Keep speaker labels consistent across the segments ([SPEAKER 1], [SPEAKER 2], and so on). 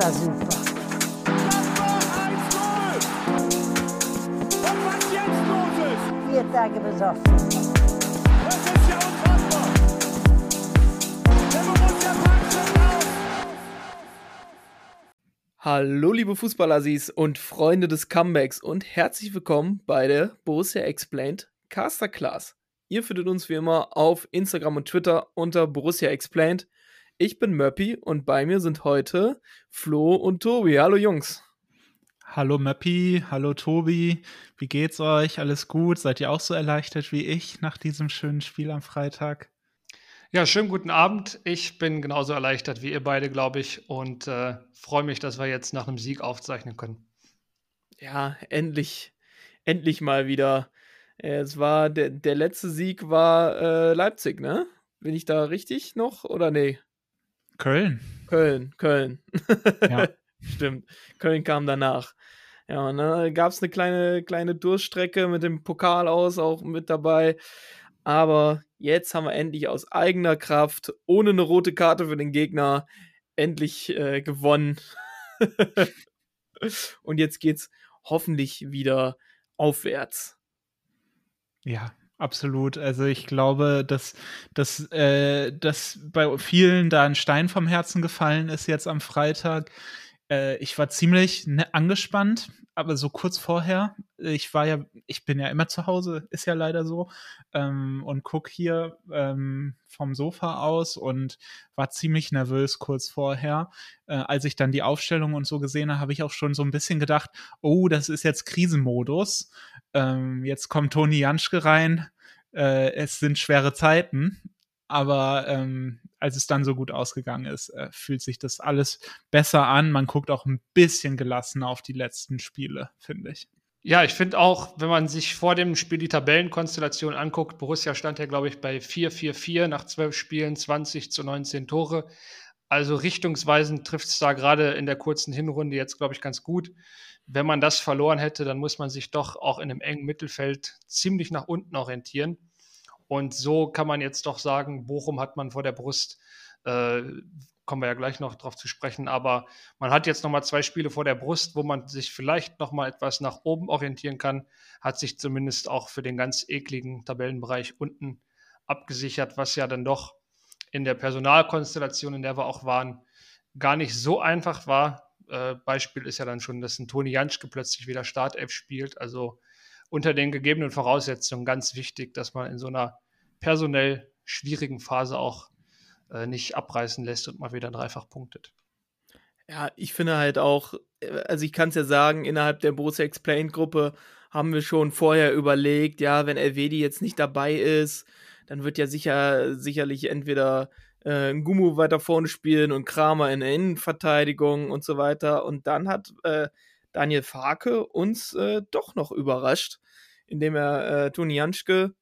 [SPEAKER 1] war super. Tage
[SPEAKER 2] das ist ja unfassbar.
[SPEAKER 3] Hallo liebe Fußballassis und Freunde des Comebacks und herzlich willkommen bei der Borussia Explained Caster Class. Ihr findet uns wie immer auf Instagram und Twitter unter Borussia Explained. Ich bin Möppi und bei mir sind heute Flo und Tobi. Hallo Jungs.
[SPEAKER 4] Hallo Möppi, hallo Tobi, wie geht's euch? Alles gut? Seid ihr auch so erleichtert wie ich nach diesem schönen Spiel am Freitag?
[SPEAKER 5] Ja, schönen guten Abend. Ich bin genauso erleichtert wie ihr beide, glaube ich, und äh, freue mich, dass wir jetzt nach einem Sieg aufzeichnen können.
[SPEAKER 3] Ja, endlich, endlich mal wieder. Äh, Es war der, der letzte Sieg war äh, Leipzig, ne? Bin ich da richtig noch oder nee?
[SPEAKER 4] Köln.
[SPEAKER 3] Köln, Köln.
[SPEAKER 4] Ja.
[SPEAKER 3] Stimmt. Köln kam danach. Ja, und dann gab es eine kleine, kleine Durststrecke mit dem Pokal aus auch mit dabei. Aber jetzt haben wir endlich aus eigener Kraft, ohne eine rote Karte für den Gegner, endlich äh, gewonnen. und jetzt geht's hoffentlich wieder aufwärts.
[SPEAKER 4] Ja, absolut. Also ich glaube, dass, dass, äh, dass bei vielen da ein Stein vom Herzen gefallen ist jetzt am Freitag. Äh, ich war ziemlich ne, angespannt, aber so kurz vorher, ich war ja, ich bin ja immer zu Hause, ist ja leider so, ähm, und guck hier ähm, vom Sofa aus und war ziemlich nervös kurz vorher. Äh, als ich dann die Aufstellung und so gesehen habe, habe ich auch schon so ein bisschen gedacht, oh, das ist jetzt Krisenmodus. Ähm, jetzt kommt Toni Janschke rein. Äh, es sind schwere Zeiten. Aber ähm, als es dann so gut ausgegangen ist, äh, fühlt sich das alles besser an. Man guckt auch ein bisschen gelassener auf die letzten Spiele, finde ich.
[SPEAKER 5] Ja, ich finde auch, wenn man sich vor dem Spiel die Tabellenkonstellation anguckt, Borussia stand ja, glaube ich, bei 4-4-4 nach zwölf Spielen, 20 zu 19 Tore. Also richtungsweisend trifft es da gerade in der kurzen Hinrunde jetzt, glaube ich, ganz gut. Wenn man das verloren hätte, dann muss man sich doch auch in einem engen Mittelfeld ziemlich nach unten orientieren. Und so kann man jetzt doch sagen, Bochum hat man vor der Brust, äh, kommen wir ja gleich noch drauf zu sprechen, aber man hat jetzt nochmal zwei Spiele vor der Brust, wo man sich vielleicht nochmal etwas nach oben orientieren kann, hat sich zumindest auch für den ganz ekligen Tabellenbereich unten abgesichert, was ja dann doch in der Personalkonstellation, in der wir auch waren, gar nicht so einfach war. Äh, Beispiel ist ja dann schon, dass ein Toni Janschke plötzlich wieder Startelf spielt. Also unter den gegebenen Voraussetzungen ganz wichtig, dass man in so einer personell schwierigen Phase auch äh, nicht abreißen lässt und mal wieder dreifach punktet.
[SPEAKER 3] Ja, ich finde halt auch, äh, also ich kann es ja sagen, innerhalb der Borussia Explained Gruppe haben wir schon vorher überlegt, ja, wenn Elvedi jetzt nicht dabei ist, dann wird ja sicher, sicherlich entweder äh, Gumu weiter vorne spielen und Kramer in der Innenverteidigung und so weiter. Und dann hat äh, Daniel Farke uns äh, doch noch überrascht, indem er äh, Toni Janschke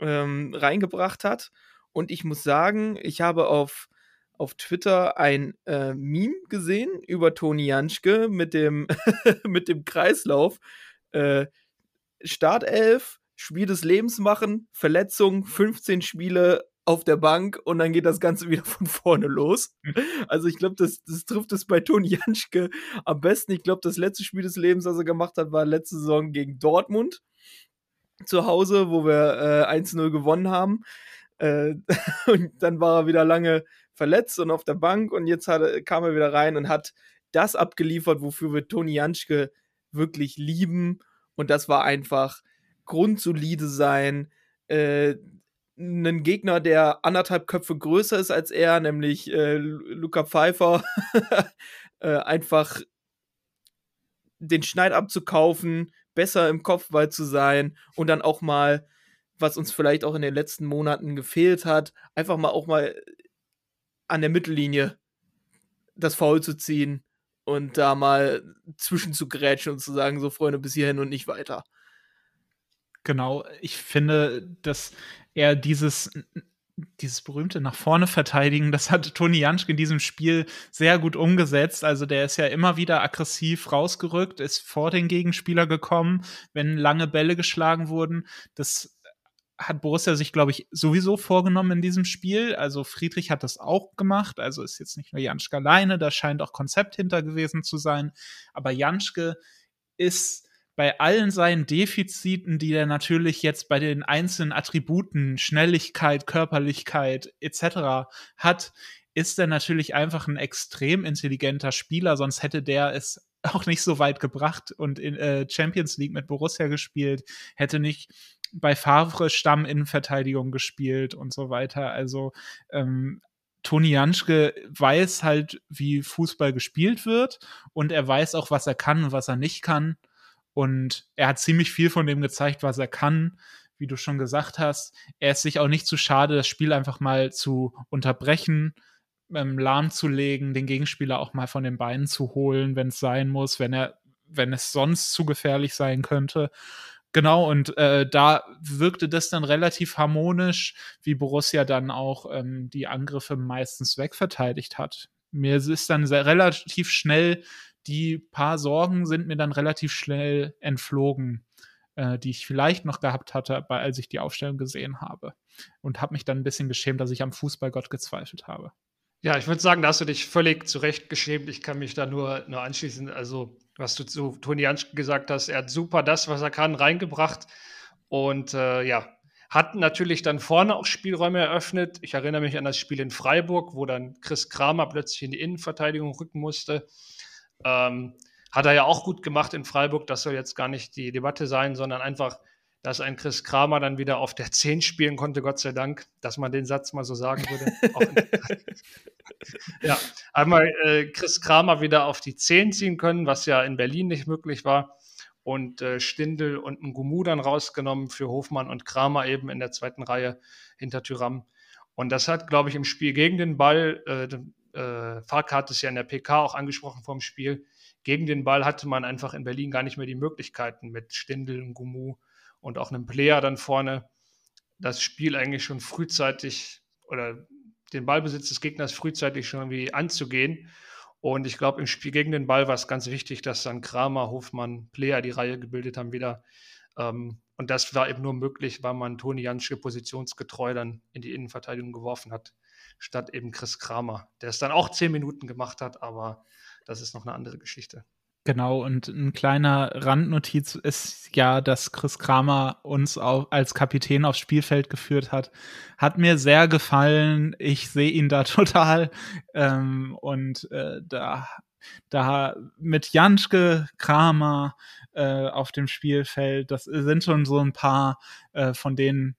[SPEAKER 3] ähm, reingebracht hat. Und ich muss sagen, ich habe auf, auf Twitter ein äh, Meme gesehen über Toni Janschke mit dem, mit dem Kreislauf. Äh, Startelf, Spiel des Lebens machen, Verletzung, 15 Spiele auf der Bank und dann geht das Ganze wieder von vorne los. Also ich glaube, das, das trifft es bei Toni Janschke am besten. Ich glaube, das letzte Spiel des Lebens, das er gemacht hat, war letzte Saison gegen Dortmund zu Hause, wo wir äh, 1-0 gewonnen haben. Äh, und dann war er wieder lange verletzt und auf der Bank und jetzt hat, kam er wieder rein und hat das abgeliefert, wofür wir Toni Janschke wirklich lieben. Und das war einfach grundsolide sein. Äh, einen Gegner, der anderthalb Köpfe größer ist als er, nämlich äh, Lu- Luca Pfeiffer, äh, einfach den Schneid abzukaufen, besser im Kopfball zu sein und dann auch mal, was uns vielleicht auch in den letzten Monaten gefehlt hat, einfach mal auch mal an der Mittellinie das Foul zu ziehen und da mal zwischen zu grätschen und zu sagen, so Freunde, bis hierhin und nicht weiter.
[SPEAKER 4] Genau, ich finde, dass er dieses, dieses berühmte nach vorne verteidigen, das hat Toni Janschke in diesem Spiel sehr gut umgesetzt. Also der ist ja immer wieder aggressiv rausgerückt, ist vor den Gegenspieler gekommen, wenn lange Bälle geschlagen wurden. Das hat Borussia sich, glaube ich, sowieso vorgenommen in diesem Spiel. Also Friedrich hat das auch gemacht. Also ist jetzt nicht nur Janschke alleine, da scheint auch Konzept hinter gewesen zu sein. Aber Janschke ist bei allen seinen Defiziten, die er natürlich jetzt bei den einzelnen Attributen, Schnelligkeit, Körperlichkeit etc. hat, ist er natürlich einfach ein extrem intelligenter Spieler, sonst hätte der es auch nicht so weit gebracht und in äh, Champions League mit Borussia gespielt, hätte nicht bei Favre Stamm Innenverteidigung gespielt und so weiter. Also ähm, Toni Janschke weiß halt, wie Fußball gespielt wird und er weiß auch, was er kann und was er nicht kann. Und er hat ziemlich viel von dem gezeigt, was er kann, wie du schon gesagt hast. Er ist sich auch nicht zu schade, das Spiel einfach mal zu unterbrechen, ähm, lahmzulegen, den Gegenspieler auch mal von den Beinen zu holen, wenn es sein muss, wenn er, wenn es sonst zu gefährlich sein könnte. Genau, und äh, da wirkte das dann relativ harmonisch, wie Borussia dann auch ähm, die Angriffe meistens wegverteidigt hat. Mir ist dann relativ schnell, die paar Sorgen sind mir dann relativ schnell entflogen, äh, die ich vielleicht noch gehabt hatte, als ich die Aufstellung gesehen habe. Und habe mich dann ein bisschen geschämt, dass ich am Fußballgott gezweifelt habe.
[SPEAKER 5] Ja, ich würde sagen, da hast du dich völlig zurecht geschämt. Ich kann mich da nur, nur anschließen. Also, was du zu Toni Janschke gesagt hast, er hat super das, was er kann, reingebracht. Und äh, ja, hat natürlich dann vorne auch Spielräume eröffnet. Ich erinnere mich an das Spiel in Freiburg, wo dann Chris Kramer plötzlich in die Innenverteidigung rücken musste. Ähm, hat er ja auch gut gemacht in Freiburg. Das soll jetzt gar nicht die Debatte sein, sondern einfach dass ein Chris Kramer dann wieder auf der 10 spielen konnte, Gott sei Dank, dass man den Satz mal so sagen würde. ja, einmal äh, Chris Kramer wieder auf die 10 ziehen können, was ja in Berlin nicht möglich war. Und äh, Stindel und ein Gumu dann rausgenommen für Hofmann und Kramer eben in der zweiten Reihe hinter Tyram. Und das hat, glaube ich, im Spiel gegen den Ball, äh, äh, Fark hat es ja in der PK auch angesprochen vor dem Spiel, gegen den Ball hatte man einfach in Berlin gar nicht mehr die Möglichkeiten mit Stindel und Gumu und auch einem Player dann vorne das Spiel eigentlich schon frühzeitig oder den Ballbesitz des Gegners frühzeitig schon irgendwie anzugehen. Und ich glaube, im Spiel gegen den Ball war es ganz wichtig, dass dann Kramer, Hofmann, Player die Reihe gebildet haben wieder. Ähm, und das war eben nur möglich, weil man Toni Janschke positionsgetreu dann in die Innenverteidigung geworfen hat, statt eben Chris Kramer, der es dann auch zehn Minuten gemacht hat, aber das ist noch eine andere Geschichte.
[SPEAKER 4] Genau, und ein kleiner Randnotiz ist ja, dass Chris Kramer uns auch als Kapitän aufs Spielfeld geführt hat. Hat mir sehr gefallen. Ich sehe ihn da total. Ähm, und äh, da, da mit Janschke, Kramer äh, auf dem Spielfeld, das sind schon so ein paar äh, von denen,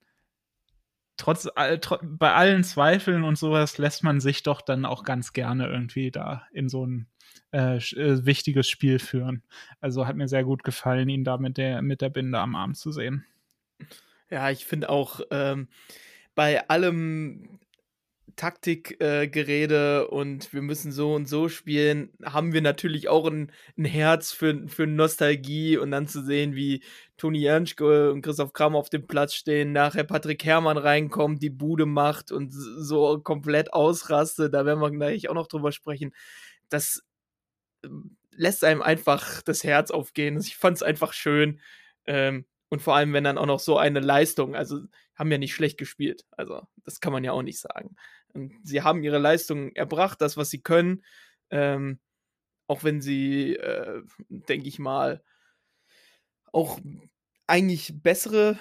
[SPEAKER 4] trotz, äh, tr bei allen Zweifeln und sowas lässt man sich doch dann auch ganz gerne irgendwie da in so ein äh, äh, wichtiges Spiel führen. Also hat mir sehr gut gefallen, ihn da mit der, mit der Binde am Arm zu sehen.
[SPEAKER 3] Ja, ich finde auch ähm, bei allem Taktikgerede äh, und wir müssen so und so spielen, haben wir natürlich auch ein, ein, Herz für, für Nostalgie und dann zu sehen, wie Toni Janschke und Christoph Kramer auf dem Platz stehen, nachher Patrick Herrmann reinkommt, die Bude macht und so komplett ausrastet, da werden wir gleich auch noch drüber sprechen. Das lässt einem einfach das Herz aufgehen. Ich fand es einfach schön. Ähm, und vor allem, wenn dann auch noch so eine Leistung, also haben ja nicht schlecht gespielt. Also, das kann man ja auch nicht sagen. Und sie haben ihre Leistung erbracht, das, was sie können. Ähm, auch wenn sie, äh, denke ich mal, auch eigentlich bessere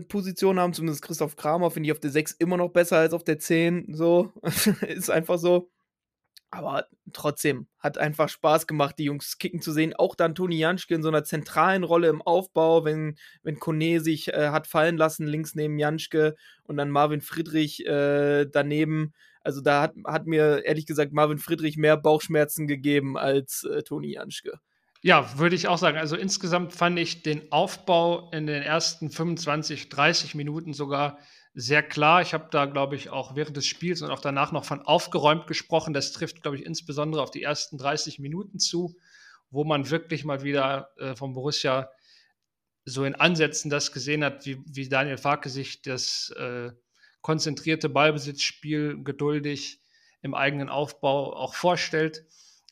[SPEAKER 3] äh, Positionen haben, zumindest Christoph Kramer finde ich auf der 6 immer noch besser als auf der 10. So, ist einfach so. Aber trotzdem hat einfach Spaß gemacht, die Jungs kicken zu sehen. Auch dann Toni Janschke in so einer zentralen Rolle im Aufbau, wenn, wenn Kone sich äh, hat fallen lassen, links neben Janschke und dann Marvin Friedrich äh, daneben. Also da hat, hat mir ehrlich gesagt Marvin Friedrich mehr Bauchschmerzen gegeben als äh, Toni Janschke.
[SPEAKER 5] Ja, würde ich auch sagen. Also insgesamt fand ich den Aufbau in den ersten 25, 30 Minuten sogar sehr klar. Ich habe da, glaube ich, auch während des Spiels und auch danach noch von aufgeräumt gesprochen. Das trifft, glaube ich, insbesondere auf die ersten 30 Minuten zu, wo man wirklich mal wieder äh, vom Borussia so in Ansätzen das gesehen hat, wie, wie Daniel Farke sich das äh, konzentrierte Ballbesitzspiel geduldig im eigenen Aufbau auch vorstellt.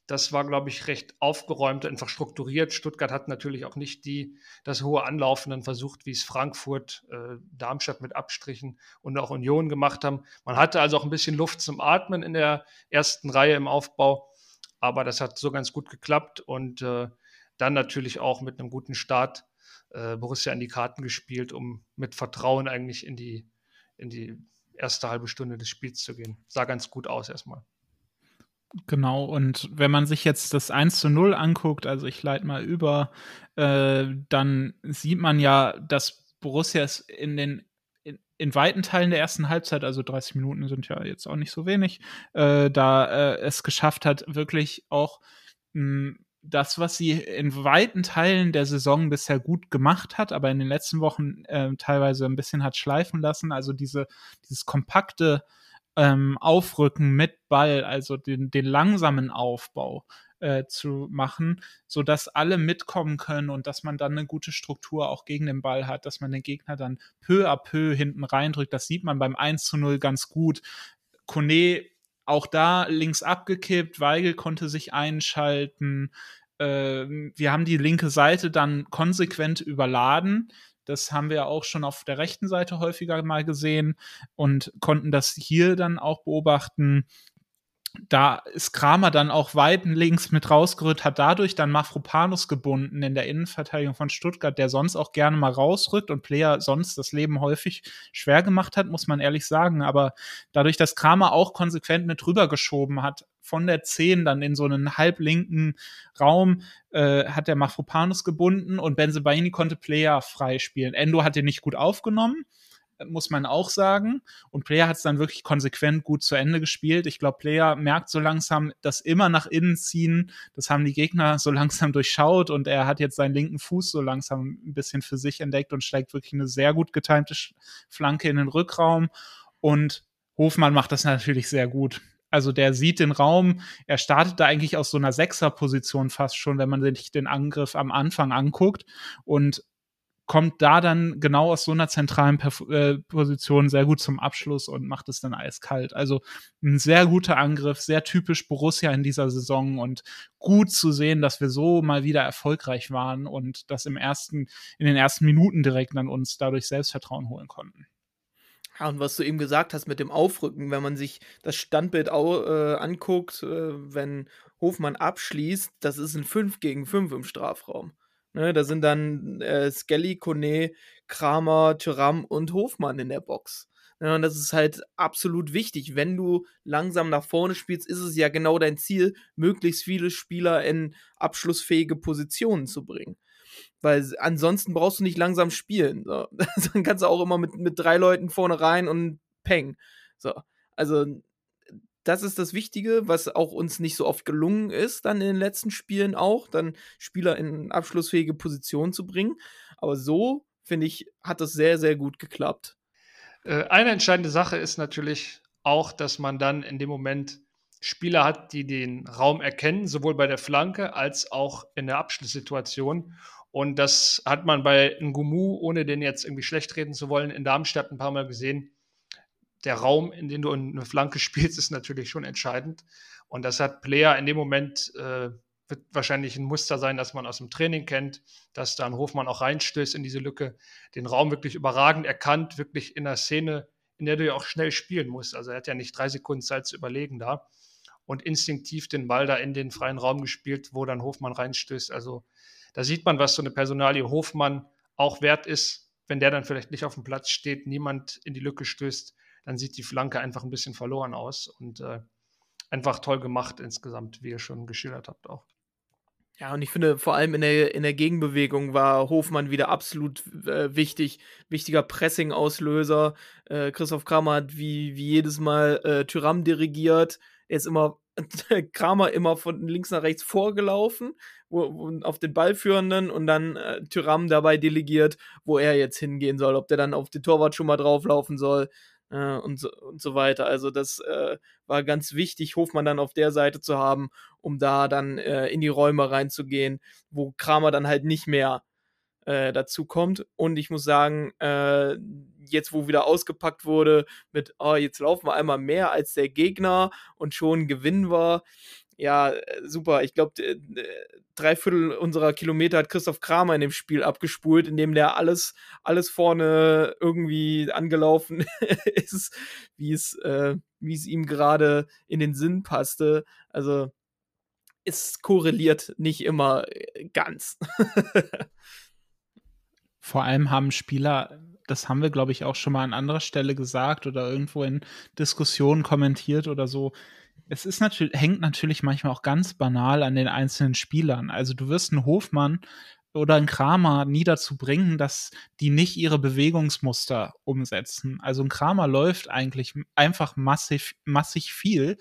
[SPEAKER 5] Das war, glaube ich, recht aufgeräumt, einfach strukturiert. Stuttgart hat natürlich auch nicht die, das hohe Anlaufen dann versucht, wie es Frankfurt, äh, Darmstadt mit Abstrichen und auch Union gemacht haben. Man hatte also auch ein bisschen Luft zum Atmen in der ersten Reihe im Aufbau, aber das hat so ganz gut geklappt und äh, dann natürlich auch mit einem guten Start äh, Borussia in die Karten gespielt, um mit Vertrauen eigentlich in die, in die erste halbe Stunde des Spiels zu gehen. Sah ganz gut aus erstmal.
[SPEAKER 4] Genau, und wenn man sich jetzt das 1 zu 0 anguckt, also ich leite mal über, äh, dann sieht man ja, dass Borussia es in den in, in, weiten Teilen der ersten Halbzeit, also 30 Minuten sind ja jetzt auch nicht so wenig, äh, da äh, es geschafft hat, wirklich auch mh, das, was sie in weiten Teilen der Saison bisher gut gemacht hat, aber in den letzten Wochen äh, teilweise ein bisschen hat schleifen lassen, also diese, dieses kompakte ähm, Aufrücken mit Ball, also den, den langsamen Aufbau äh, zu machen, so dass alle mitkommen können und dass man dann eine gute Struktur auch gegen den Ball hat, dass man den Gegner dann peu à peu hinten reindrückt. Das sieht man beim 1 zu 0 ganz gut. Kone auch da links abgekippt, Weigel konnte sich einschalten. Äh, wir haben die linke Seite dann konsequent überladen. Das haben wir auch schon auf der rechten Seite häufiger mal gesehen und konnten das hier dann auch beobachten. Da ist Kramer dann auch weit links mit rausgerückt, hat dadurch dann Mafropanus gebunden in der Innenverteidigung von Stuttgart, der sonst auch gerne mal rausrückt und Player sonst das Leben häufig schwer gemacht hat, muss man ehrlich sagen. Aber dadurch, dass Kramer auch konsequent mit rübergeschoben hat, von der 10 dann in so einen halblinken Raum äh, hat der Mafropanus gebunden und Benzebaini konnte Player freispielen. Endo hat den nicht gut aufgenommen, muss man auch sagen. Und Player hat es dann wirklich konsequent gut zu Ende gespielt. Ich glaube, Player merkt so langsam, dass immer nach innen ziehen. Das haben die Gegner so langsam durchschaut und er hat jetzt seinen linken Fuß so langsam ein bisschen für sich entdeckt und schlägt wirklich eine sehr gut getimte Flanke in den Rückraum. Und Hofmann macht das natürlich sehr gut. Also der sieht den Raum, er startet da eigentlich aus so einer Sechserposition fast schon, wenn man sich den Angriff am Anfang anguckt und kommt da dann genau aus so einer zentralen Perf äh, Position sehr gut zum Abschluss und macht es dann eiskalt. Also ein sehr guter Angriff, sehr typisch Borussia in dieser Saison und gut zu sehen, dass wir so mal wieder erfolgreich waren und das im ersten, in den ersten Minuten direkt an uns dadurch Selbstvertrauen holen konnten.
[SPEAKER 3] Ja, und was du eben gesagt hast mit dem Aufrücken, wenn man sich das Standbild au, äh, anguckt, äh, wenn Hofmann abschließt, das ist ein 5 gegen 5 im Strafraum. Ne, da sind dann äh, Skelly, Kone, Kramer, Tyram und Hofmann in der Box. Ja, und das ist halt absolut wichtig. Wenn du langsam nach vorne spielst, ist es ja genau dein Ziel, möglichst viele Spieler in abschlussfähige Positionen zu bringen. Weil ansonsten brauchst du nicht langsam spielen. So. Dann kannst du auch immer mit, mit drei Leuten vorne rein und peng. So. Also, das ist das Wichtige, was auch uns nicht so oft gelungen ist, dann in den letzten Spielen auch, dann Spieler in abschlussfähige Positionen zu bringen. Aber so, finde ich, hat das sehr, sehr gut geklappt.
[SPEAKER 5] Äh, eine entscheidende Sache ist natürlich auch, dass man dann in dem Moment Spieler hat, die den Raum erkennen, sowohl bei der Flanke als auch in der Abschlusssituation und das hat man bei Ngumu, ohne den jetzt irgendwie schlecht reden zu wollen, in Darmstadt ein paar Mal gesehen. Der Raum, in dem du eine Flanke spielst, ist natürlich schon entscheidend. Und das hat Player in dem Moment, äh, wird wahrscheinlich ein Muster sein, das man aus dem Training kennt, dass dann Hofmann auch reinstößt in diese Lücke, den Raum wirklich überragend erkannt, wirklich in der Szene, in der du ja auch schnell spielen musst. Also er hat ja nicht drei Sekunden Zeit zu überlegen da und instinktiv den Ball da in den freien Raum gespielt, wo dann Hofmann reinstößt. Also da sieht man, was so eine Personalie Hofmann auch wert ist. Wenn der dann vielleicht nicht auf dem Platz steht, niemand in die Lücke stößt, dann sieht die Flanke einfach ein bisschen verloren aus und äh, einfach toll gemacht insgesamt, wie ihr schon geschildert habt auch.
[SPEAKER 3] Ja, und ich finde, vor allem in der, in der Gegenbewegung war Hofmann wieder absolut äh, wichtig. Wichtiger Pressing-Auslöser. Äh, Christoph Kramer hat wie, wie jedes Mal äh, Tyram dirigiert. Er ist immer Kramer immer von links nach rechts vorgelaufen, wo, wo, auf den Ballführenden und dann äh, Tyram dabei delegiert, wo er jetzt hingehen soll, ob der dann auf den Torwart schon mal drauflaufen soll äh, und, so, und so weiter. Also das äh, war ganz wichtig, Hofmann dann auf der Seite zu haben, um da dann äh, in die Räume reinzugehen, wo Kramer dann halt nicht mehr äh, dazu kommt. Und ich muss sagen, äh, jetzt wo wieder ausgepackt wurde mit, oh, jetzt laufen wir einmal mehr als der Gegner und schon gewinnen wir, ja, super. Ich glaube, drei Viertel unserer Kilometer hat Christoph Kramer in dem Spiel abgespult, indem der alles, alles vorne irgendwie angelaufen ist, wie es, äh, wie es ihm gerade in den Sinn passte. Also es korreliert nicht immer äh, ganz.
[SPEAKER 4] Vor allem haben Spieler, das haben wir, glaube ich, auch schon mal an anderer Stelle gesagt oder irgendwo in Diskussionen kommentiert oder so, es ist natürlich, hängt natürlich manchmal auch ganz banal an den einzelnen Spielern. Also du wirst einen Hofmann oder einen Kramer nie dazu bringen, dass die nicht ihre Bewegungsmuster umsetzen. Also ein Kramer läuft eigentlich einfach massiv, massig viel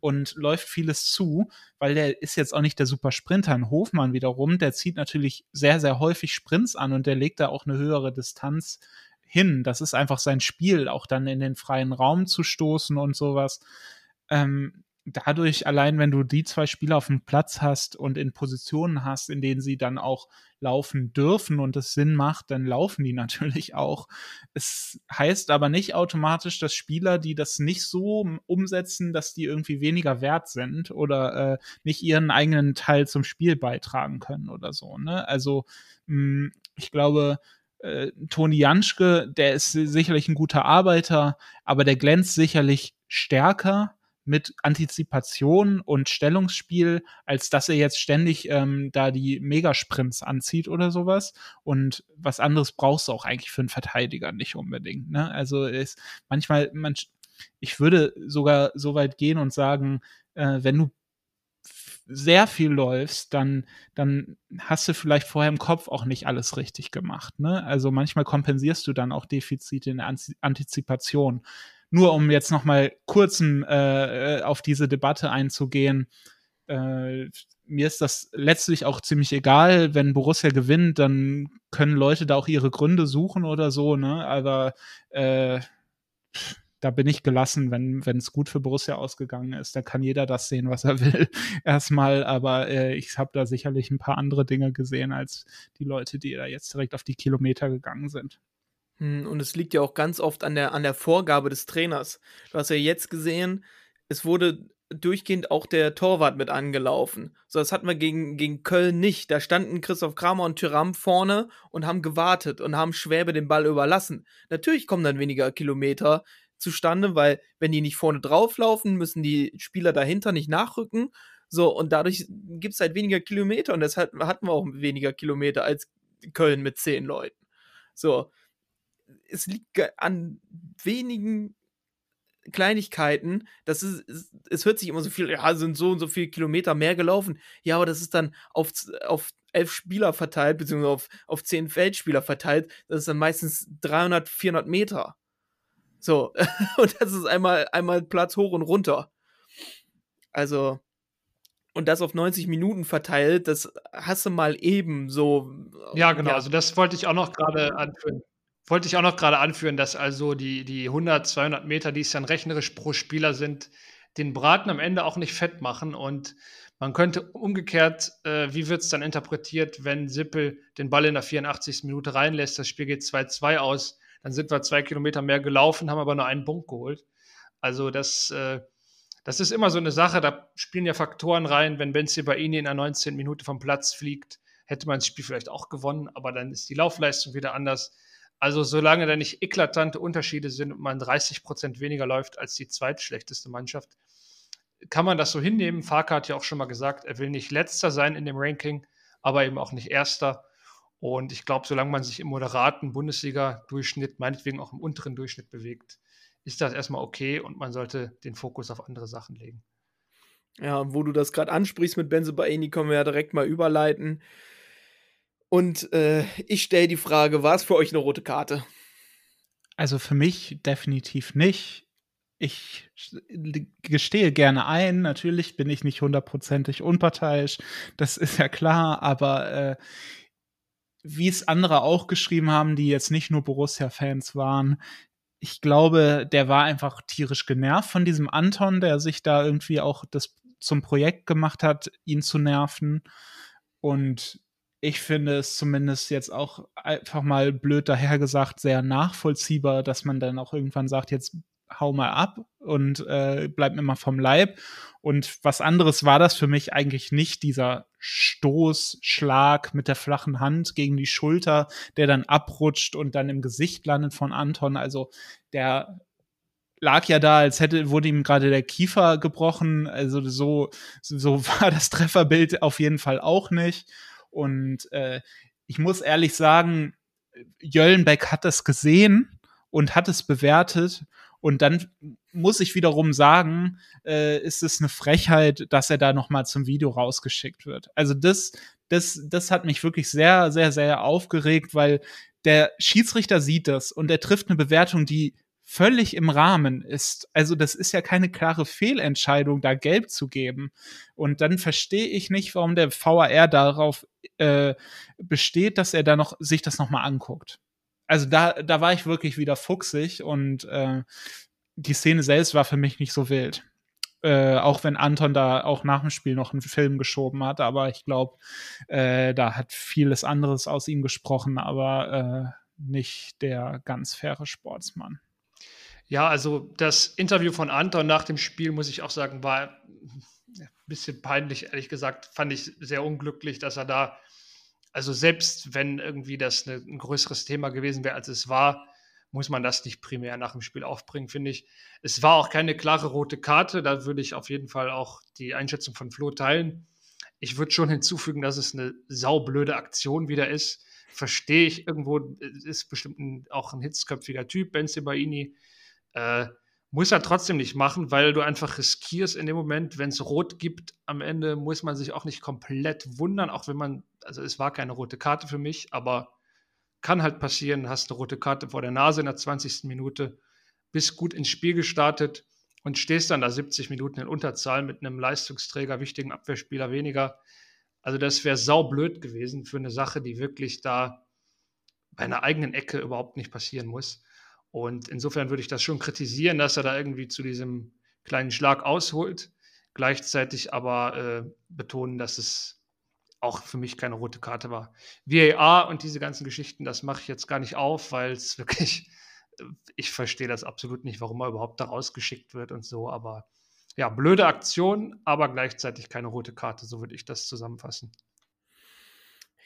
[SPEAKER 4] und läuft vieles zu, weil der ist jetzt auch nicht der super Sprinter. Ein Hofmann wiederum, der zieht natürlich sehr, sehr häufig Sprints an und der legt da auch eine höhere Distanz hin. Das ist einfach sein Spiel, auch dann in den freien Raum zu stoßen und sowas. Ähm, dadurch allein, wenn du die zwei Spieler auf dem Platz hast und in Positionen hast, in denen sie dann auch laufen dürfen und es Sinn macht, dann laufen die natürlich auch. Es heißt aber nicht automatisch, dass Spieler, die das nicht so umsetzen, dass die irgendwie weniger wert sind oder äh, nicht ihren eigenen Teil zum Spiel beitragen können oder so. Ne? Also mh, hm, ich glaube, äh, Toni Janschke, der ist sicherlich ein guter Arbeiter, aber der glänzt sicherlich stärker mit Antizipation und Stellungsspiel, als dass er jetzt ständig ähm, da die Megasprints anzieht oder sowas. Und was anderes brauchst du auch eigentlich für einen Verteidiger nicht unbedingt. Ne? Also ist manchmal, man, ich würde sogar so weit gehen und sagen, äh, wenn du sehr viel läufst, dann, dann hast du vielleicht vorher im Kopf auch nicht alles richtig gemacht. Ne? Also manchmal kompensierst du dann auch Defizite in der Antizipation nur um jetzt noch mal kurz äh, auf diese Debatte einzugehen, äh, mir ist das letztlich auch ziemlich egal, wenn Borussia gewinnt, dann können Leute da auch ihre Gründe suchen oder so, ne? Aber äh, da bin ich gelassen, wenn es gut für Borussia ausgegangen ist, dann kann jeder das sehen, was er will. Erstmal, aber äh, ich habe da sicherlich ein paar andere Dinge gesehen als die Leute, die da jetzt direkt auf die Kilometer gegangen sind.
[SPEAKER 3] Hm, und es liegt ja auch ganz oft an der, an der Vorgabe des Trainers. Du hast ja jetzt gesehen, es wurde durchgehend auch der Torwart mit angelaufen. So, das hatten wir gegen, gegen Köln nicht. Da standen Christoph Kramer und Tyram vorne und haben gewartet und haben Schwäbe den Ball überlassen. Natürlich kommen dann weniger Kilometer zustande, weil wenn die nicht vorne drauflaufen, müssen die Spieler dahinter nicht nachrücken. So, und dadurch gibt es halt weniger Kilometer und deshalb hatten wir auch weniger Kilometer als Köln mit zehn Leuten. So, es liegt an wenigen Kleinigkeiten, das ist, es, es, hört sich immer so viel, ja, sind so und so viele Kilometer mehr gelaufen. Ja, aber das ist dann auf, auf elf Spieler verteilt, beziehungsweise auf, auf zehn Feldspieler verteilt. Das ist dann meistens 300, 400 Meter. So, und das ist einmal, einmal Platz hoch und runter. Also, und das auf 90 Minuten verteilt, das hast du mal eben so.
[SPEAKER 5] Ja, genau, ja. also das wollte ich auch noch gerade anführen. Wollte ich auch noch gerade anführen, dass also die, die 100, 200 Meter, die es dann rechnerisch pro Spieler sind, den Braten am Ende auch nicht fett machen. Und man könnte umgekehrt, äh, wie wird es dann interpretiert, wenn Sippel den Ball in der 84. Minute reinlässt, das Spiel geht 2-2 aus, dann sind wir zwei Kilometer mehr gelaufen, haben aber nur einen Punkt geholt. Also das, äh, das ist immer so eine Sache, da spielen ja Faktoren rein, wenn Benzi Baini in der 19. Minute vom Platz fliegt, hätte man das Spiel vielleicht auch gewonnen, aber dann ist die Laufleistung wieder anders. Also solange da nicht eklatante Unterschiede sind und man 30 Prozent weniger läuft als die zweitschlechteste Mannschaft, kann man das so hinnehmen. Farka hat ja auch schon mal gesagt, er will nicht letzter sein in dem Ranking, aber eben auch nicht erster. Und ich glaube, solange man sich im moderaten Bundesliga-Durchschnitt, meinetwegen auch im unteren Durchschnitt bewegt, ist das erstmal okay und man sollte den Fokus auf andere Sachen legen.
[SPEAKER 3] Ja, wo du das gerade ansprichst mit Benze Baini, können wir ja direkt mal überleiten. Und äh, ich stelle die Frage, war es für euch eine rote Karte?
[SPEAKER 4] Also für mich definitiv nicht. Ich gestehe gerne ein, natürlich bin ich nicht hundertprozentig unparteiisch, das ist ja klar, aber äh, wie es andere auch geschrieben haben, die jetzt nicht nur Borussia-Fans waren, ich glaube, der war einfach tierisch genervt von diesem Anton, der sich da irgendwie auch das zum Projekt gemacht hat, ihn zu nerven. Und ich finde es zumindest jetzt auch einfach mal blöd dahergesagt sehr nachvollziehbar, dass man dann auch irgendwann sagt, jetzt hau mal ab und äh, bleib mir mal vom Leib. Und was anderes war das für mich eigentlich nicht, dieser Stoßschlag mit der flachen Hand gegen die Schulter, der dann abrutscht und dann im Gesicht landet von Anton. Also der lag ja da, als hätte, wurde ihm gerade der Kiefer gebrochen. Also so, so war das Trefferbild auf jeden Fall auch nicht. Und äh, ich muss ehrlich sagen, Jöllenbeck hat das gesehen und hat es bewertet. Und dann muss ich wiederum sagen, äh, ist es eine Frechheit, dass er da noch mal zum Video rausgeschickt wird. Also das, das, das hat mich wirklich sehr, sehr, sehr aufgeregt, weil der Schiedsrichter sieht das und er trifft eine Bewertung, die völlig im Rahmen ist. Also das ist ja keine klare Fehlentscheidung, da gelb zu geben. Und dann verstehe ich nicht, warum der VAR darauf äh, besteht, dass er da noch sich das noch mal anguckt. Also da, da war ich wirklich wieder fuchsig und äh, die Szene selbst war für mich nicht so wild. Äh, auch wenn Anton da auch nach dem Spiel noch einen Film geschoben hat, aber ich glaube, äh, da hat vieles anderes aus ihm gesprochen, aber äh, nicht der ganz faire Sportsmann.
[SPEAKER 5] Ja, also das Interview von Anton nach dem Spiel, muss ich auch sagen, war ein bisschen peinlich, ehrlich gesagt. Fand ich sehr unglücklich, dass er da, also selbst wenn irgendwie das eine, ein größeres Thema gewesen wäre, als es war, muss man das nicht primär nach dem Spiel aufbringen, finde ich. Es war auch keine klare rote Karte, da würde ich auf jeden Fall auch die Einschätzung von Flo teilen. Ich würde schon hinzufügen, dass es eine saublöde Aktion wieder ist. Verstehe ich irgendwo, ist bestimmt ein, auch ein hitzköpfiger Typ, Ben Sebaini äh, muss er trotzdem nicht machen, weil du einfach riskierst in dem Moment, wenn es rot gibt, am Ende muss man sich auch nicht komplett wundern, auch wenn man, also es war keine rote Karte für mich, aber kann halt passieren, hast eine rote Karte vor der Nase in der 20. Minute, bist gut ins Spiel gestartet und stehst dann da 70 Minuten in Unterzahl mit einem Leistungsträger, wichtigen Abwehrspieler weniger. Also das wäre saublöd gewesen für eine Sache, die wirklich da bei einer eigenen Ecke überhaupt nicht passieren muss. Und insofern würde ich das schon kritisieren, dass er da irgendwie zu diesem kleinen Schlag ausholt. Gleichzeitig aber äh, betonen, dass es auch für mich keine rote Karte war. VAR und diese ganzen Geschichten, das mache ich jetzt gar nicht auf, weil es wirklich, ich verstehe das absolut nicht, warum er überhaupt da rausgeschickt wird und so. Aber ja, blöde Aktion, aber gleichzeitig keine rote Karte, so würde ich das zusammenfassen.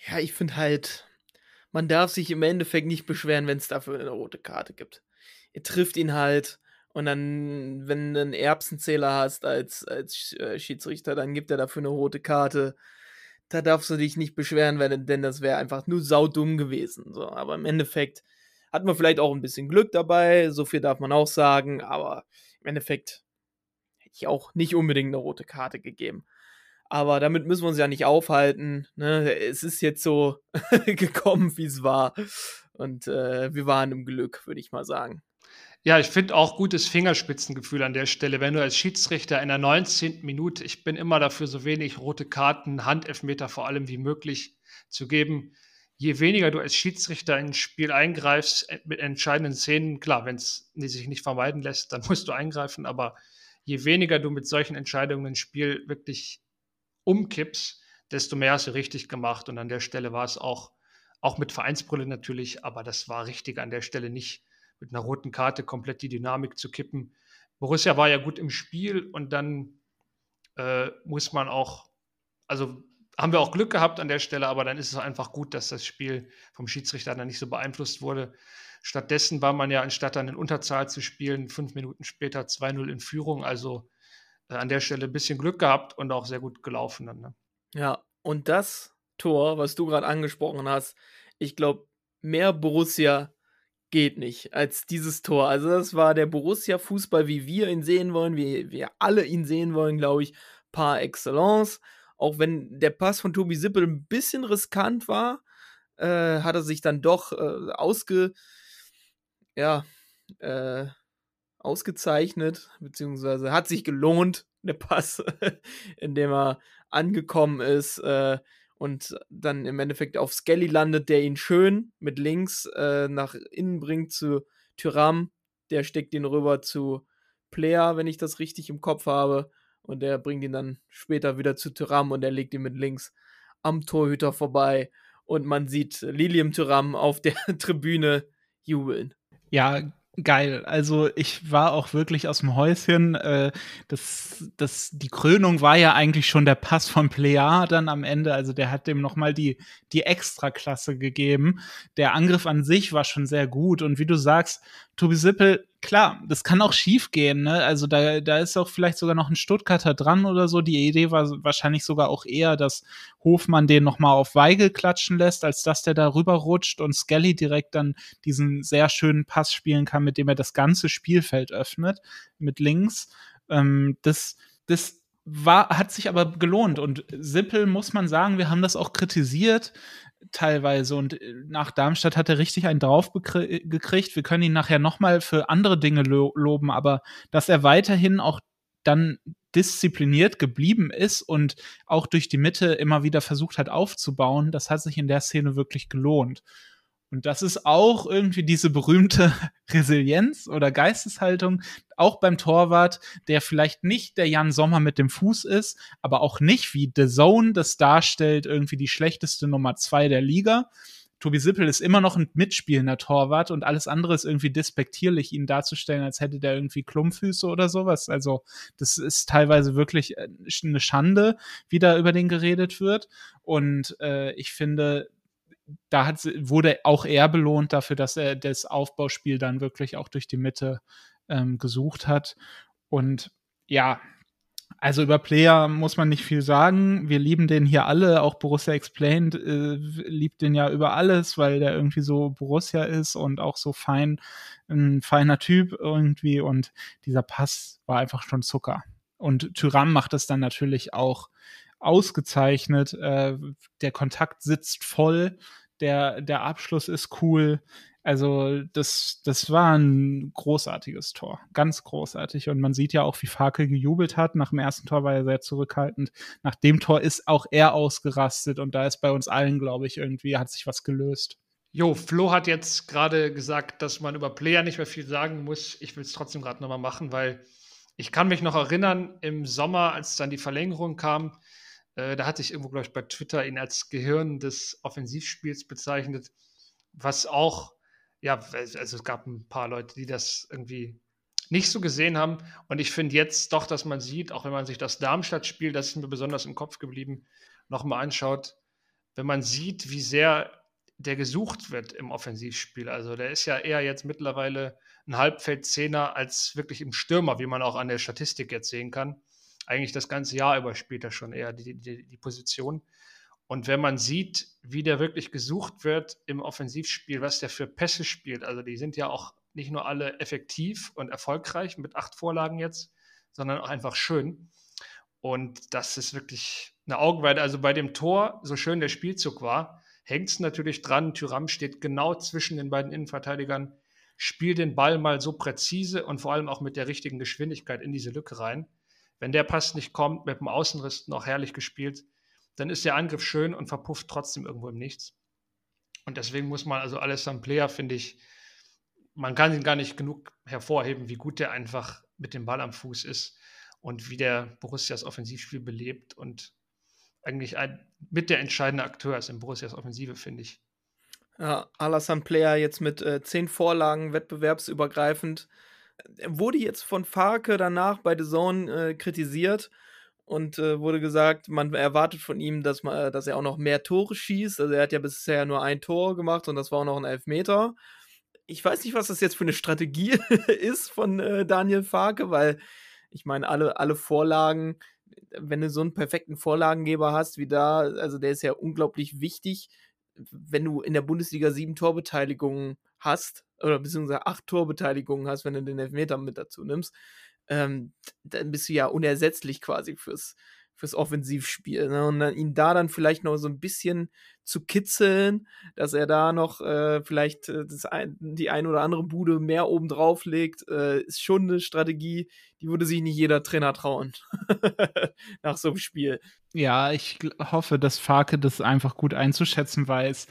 [SPEAKER 3] Ja, ich finde halt, man darf sich im Endeffekt nicht beschweren, wenn es dafür eine rote Karte gibt. Ihr trifft ihn halt und dann, wenn du einen Erbsenzähler hast als, als äh, Schiedsrichter, dann gibt er dafür eine rote Karte. Da darfst du dich nicht beschweren, wenn, denn das wäre einfach nur saudumm gewesen. So. Aber im Endeffekt hat man vielleicht auch ein bisschen Glück dabei, so viel darf man auch sagen, aber im Endeffekt hätte ich auch nicht unbedingt eine rote Karte gegeben. Aber damit müssen wir uns ja nicht aufhalten. Ne? Es ist jetzt so gekommen, wie es war. Und äh, wir waren im Glück, würde ich mal sagen.
[SPEAKER 5] Ja, ich finde auch gutes Fingerspitzengefühl an der Stelle, wenn du als Schiedsrichter in der 19. Minute, ich bin immer dafür, so wenig rote Karten, Handelfmeter vor allem wie möglich zu geben. Je weniger du als Schiedsrichter ins Spiel eingreifst äh, mit entscheidenden Szenen, klar, wenn es sich nicht vermeiden lässt, dann musst du eingreifen, aber je weniger du mit solchen Entscheidungen ins Spiel wirklich umkippst, desto mehr hast du richtig gemacht. Und an der Stelle war es auch, auch mit Vereinsbrille natürlich, aber das war richtig an der Stelle nicht mit einer roten Karte komplett die Dynamik zu kippen. Borussia war ja gut im Spiel und dann äh, muss man auch, also haben wir auch Glück gehabt an der Stelle, aber dann ist es einfach gut, dass das Spiel vom Schiedsrichter dann nicht so beeinflusst wurde. Stattdessen war man ja, anstatt dann in Unterzahl zu spielen, fünf Minuten später 2-0 in Führung. Also an der Stelle ein bisschen Glück gehabt und auch sehr gut gelaufen dann. Ne?
[SPEAKER 3] Ja, und das Tor, was du gerade angesprochen hast, ich glaube, mehr Borussia geht nicht als dieses Tor. Also das war der Borussia-Fußball, wie wir ihn sehen wollen, wie wir alle ihn sehen wollen, glaube ich, par excellence. Auch wenn der Pass von Tobi Sippel ein bisschen riskant war, äh, hat er sich dann doch äh, ausge... Ja, äh, ausgezeichnet, beziehungsweise hat sich gelohnt, der Pass, in dem er angekommen ist äh, und dann im Endeffekt auf Skelly landet, der ihn schön mit links äh, nach innen bringt zu Tyram. Der steckt ihn rüber zu Player, wenn ich das richtig im Kopf habe. Und der bringt ihn dann später wieder zu Tyram und er legt ihn mit links am Torhüter vorbei. Und man sieht Lilium Tyram auf der Tribüne jubeln.
[SPEAKER 4] Ja, geil. Also ich war auch wirklich aus dem Häuschen. Äh, das, das, die Krönung war ja eigentlich schon der Pass von Plea dann am Ende. Also der hat dem nochmal die, die Extraklasse gegeben. Der Angriff an sich war schon sehr gut. Und wie du sagst, Tobi Sippel, klar, das kann auch schief gehen. Ne? Also da, da ist auch vielleicht sogar noch ein Stuttgarter dran oder so. Die Idee war wahrscheinlich sogar auch eher, dass Hofmann den nochmal auf Weigel klatschen lässt, als dass der da rüberrutscht und Skelly direkt dann diesen sehr schönen Pass spielen kann, mit dem er das ganze Spielfeld öffnet, mit links. Ähm, das, das war, hat sich aber gelohnt. Und Sippel muss man sagen, wir haben das auch kritisiert teilweise. Und äh, nach Darmstadt hat er richtig einen drauf gekriegt. Wir können ihn nachher nochmal für andere Dinge lo loben, aber dass er weiterhin auch dann diszipliniert geblieben ist und auch durch die Mitte immer wieder versucht hat aufzubauen, das hat sich in der Szene wirklich gelohnt. Und das ist auch irgendwie diese berühmte Resilienz oder Geisteshaltung, auch beim Torwart, der vielleicht nicht der Jan Sommer mit dem Fuß ist, aber auch nicht wie The Zone das darstellt, irgendwie die schlechteste Nummer zwei der Liga. Tobi Sippel ist immer noch ein mitspielender Torwart und alles andere ist irgendwie despektierlich, ihn darzustellen, als hätte der irgendwie Klumpfüße oder sowas. Also, das ist teilweise wirklich äh, eine Schande, wie da über den geredet wird. Und äh, ich finde, da hat, wurde auch er belohnt dafür, dass er das Aufbauspiel dann wirklich auch durch die Mitte ähm, gesucht hat. Und ja, also über Player muss man nicht viel sagen. Wir lieben den hier alle. Auch Borussia Explained äh, liebt den ja über alles, weil der irgendwie so Borussia ist und auch so fein, ein feiner Typ irgendwie. Und dieser Pass war einfach schon Zucker. Und Tyram macht das dann natürlich auch ausgezeichnet. Äh, der Kontakt sitzt voll, der, der Abschluss ist cool. Also, das, das war ein großartiges Tor. Ganz großartig. Und man sieht ja auch, wie Farke gejubelt hat. Nach dem ersten Tor war er sehr zurückhaltend. Nach dem Tor ist auch er ausgerastet. Und da ist bei uns allen, glaube ich, irgendwie hat sich was gelöst.
[SPEAKER 5] Jo, Flo hat jetzt gerade gesagt, dass man über Player nicht mehr viel sagen muss. Ich will es trotzdem gerade nochmal machen, weil ich kann mich noch erinnern, im Sommer, als dann die Verlängerung kam, äh, da hatte ich irgendwo, glaube ich, bei Twitter ihn als Gehirn des Offensivspiels bezeichnet, was auch, ja, also es gab ein paar Leute, die das irgendwie nicht so gesehen haben. Und ich finde jetzt doch, dass man sieht, auch wenn man sich das Darmstadt-Spiel, das ist mir besonders im Kopf geblieben, nochmal anschaut, wenn man sieht, wie sehr der gesucht wird im Offensivspiel. Also der ist ja eher jetzt mittlerweile ein Halbfeldzehner als wirklich im Stürmer, wie man auch an der Statistik jetzt sehen kann eigentlich das ganze Jahr über spielt er schon eher die, die, die Position. Und wenn man sieht, wie der wirklich gesucht wird im Offensivspiel, was der für Pässe spielt, also die sind ja auch nicht nur alle effektiv und erfolgreich mit acht Vorlagen jetzt, sondern auch einfach schön. Und das ist wirklich eine Augenweide. Also bei dem Tor, so schön der Spielzug war, hängt es natürlich dran. Tyram steht genau zwischen den beiden Innenverteidigern, spielt den Ball mal so präzise und vor allem auch mit der richtigen Geschwindigkeit in diese Lücke rein. Wenn der Pass nicht kommt, mit dem Außenriss noch herrlich gespielt, dann ist der Angriff schön und verpufft trotzdem irgendwo im Nichts. Und deswegen muss man also Alessandro Player, finde ich, man kann ihn gar nicht genug hervorheben, wie gut der einfach mit dem Ball am Fuß ist und wie der Borussias Offensivspiel belebt und eigentlich ein, mit der entscheidende Akteur ist in Borussias Offensive, finde ich.
[SPEAKER 3] Ja, Alassane Player jetzt mit äh, zehn Vorlagen wettbewerbsübergreifend er wurde jetzt von Farke danach bei The Zone äh, kritisiert und äh, wurde gesagt, man erwartet von ihm, dass, man, dass er auch noch mehr Tore schießt. Also er hat ja bisher nur ein Tor gemacht und das war auch noch ein Elfmeter. Ich weiß nicht, was das jetzt für eine Strategie ist von äh, Daniel Farke, weil ich meine, alle, alle Vorlagen, wenn du so einen perfekten Vorlagengeber hast wie da, also der ist ja unglaublich wichtig, wenn du in der Bundesliga sieben Torbeteiligungen hast, oder beziehungsweise acht Torbeteiligungen hast, wenn du den Elfmeter mit dazu nimmst, ähm, dann bist du ja unersetzlich quasi fürs, fürs Offensivspiel. Ne? Und dann ihn da dann vielleicht noch so ein bisschen zu kitzeln, dass er da noch äh, vielleicht äh, das ein, die ein oder andere Bude mehr oben drauf legt, äh, ist schon eine Strategie, die würde sich nicht jeder Trainer trauen nach so einem Spiel.
[SPEAKER 4] Ja, ich hoffe, dass Farke das einfach gut einzuschätzen weiß.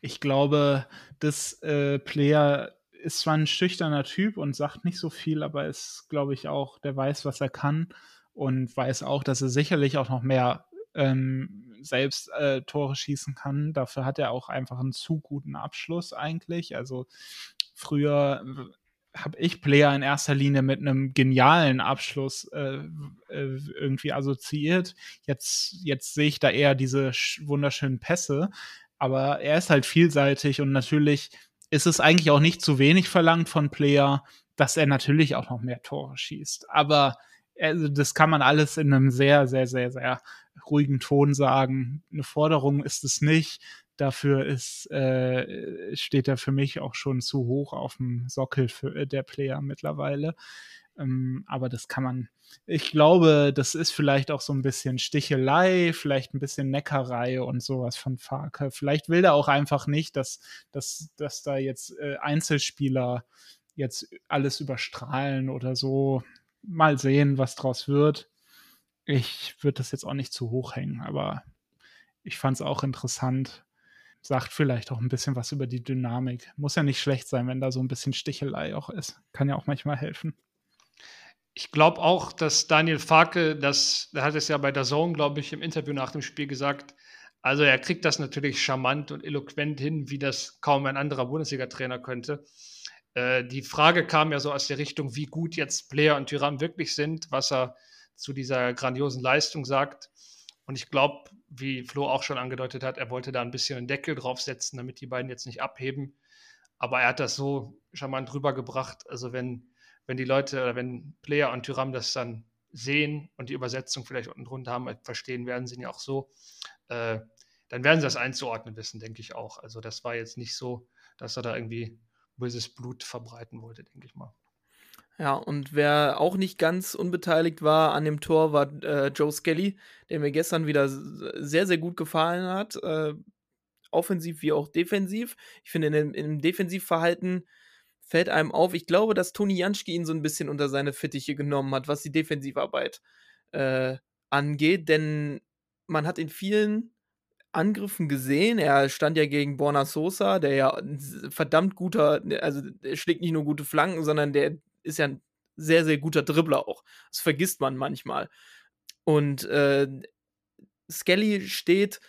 [SPEAKER 4] Ich glaube, dass äh, Player ist zwar ein schüchterner Typ und sagt nicht so viel, aber ist, glaube ich, auch, der weiß, was er kann und weiß auch, dass er sicherlich auch noch mehr ähm, selbst äh, Tore schießen kann. Dafür hat er auch einfach einen zu guten Abschluss eigentlich. Also früher habe ich Player in erster Linie mit einem genialen Abschluss äh, äh, irgendwie assoziiert. Jetzt, jetzt sehe ich da eher diese wunderschönen Pässe, aber er ist halt vielseitig und natürlich ist es eigentlich auch nicht zu wenig verlangt von Player, dass er natürlich auch noch mehr Tore schießt. Aber also das kann man alles in einem sehr, sehr, sehr, sehr ruhigen Ton sagen. Eine Forderung ist es nicht. Dafür ist, äh, steht er für mich auch schon zu hoch auf dem Sockel für, äh, der Player mittlerweile. Ähm, aber das kann man, ich glaube, das ist vielleicht auch so ein bisschen Stichelei, vielleicht ein bisschen Neckerei und sowas von Farke. Vielleicht will er auch einfach nicht, dass, dass, dass da jetzt äh, Einzelspieler jetzt alles überstrahlen oder so. Mal sehen, was draus wird. Ich würde das jetzt auch nicht zu hoch hängen, aber ich fand es auch interessant sagt vielleicht auch ein bisschen was über die Dynamik. Muss ja nicht schlecht sein, wenn da so ein bisschen Stichelei auch ist. Kann ja auch manchmal helfen.
[SPEAKER 5] Ich glaube auch, dass Daniel Farke, das, der hat es ja bei der Zone, glaube ich, im Interview nach dem Spiel gesagt, also er kriegt das natürlich charmant und eloquent hin, wie das kaum ein anderer Bundesliga-Trainer könnte. Äh, die Frage kam ja so aus der Richtung, wie gut jetzt Player und Tyram wirklich sind, was er zu dieser grandiosen Leistung sagt. Und ich glaube, wie Flo auch schon angedeutet hat, er wollte da ein bisschen einen Deckel draufsetzen, damit die beiden jetzt nicht abheben. Aber er hat das so charmant rübergebracht. Also wenn, wenn die Leute oder wenn Player und Tyram das dann sehen und die Übersetzung vielleicht unten drunter haben, verstehen werden sie ihn ja auch so, äh, dann werden sie das einzuordnen wissen, denke ich auch. Also das war jetzt nicht so, dass er da irgendwie böses Blut verbreiten wollte, denke ich mal.
[SPEAKER 3] Ja, und wer auch nicht ganz unbeteiligt war an dem Tor, war äh, Joe Skelly, der mir gestern wieder sehr, sehr gut gefallen hat. Äh, offensiv wie auch defensiv. Ich finde, im Defensivverhalten fällt einem auf, ich glaube, dass Toni Janschke ihn so ein bisschen unter seine Fittiche genommen hat, was die Defensivarbeit äh, angeht. Denn man hat in vielen Angriffen gesehen. Er stand ja gegen Borna Sosa, der ja ein verdammt guter, also er schlägt nicht nur gute Flanken, sondern der ist ja ein sehr, sehr guter Dribbler auch. Das vergisst man manchmal. Und äh, Skelly steht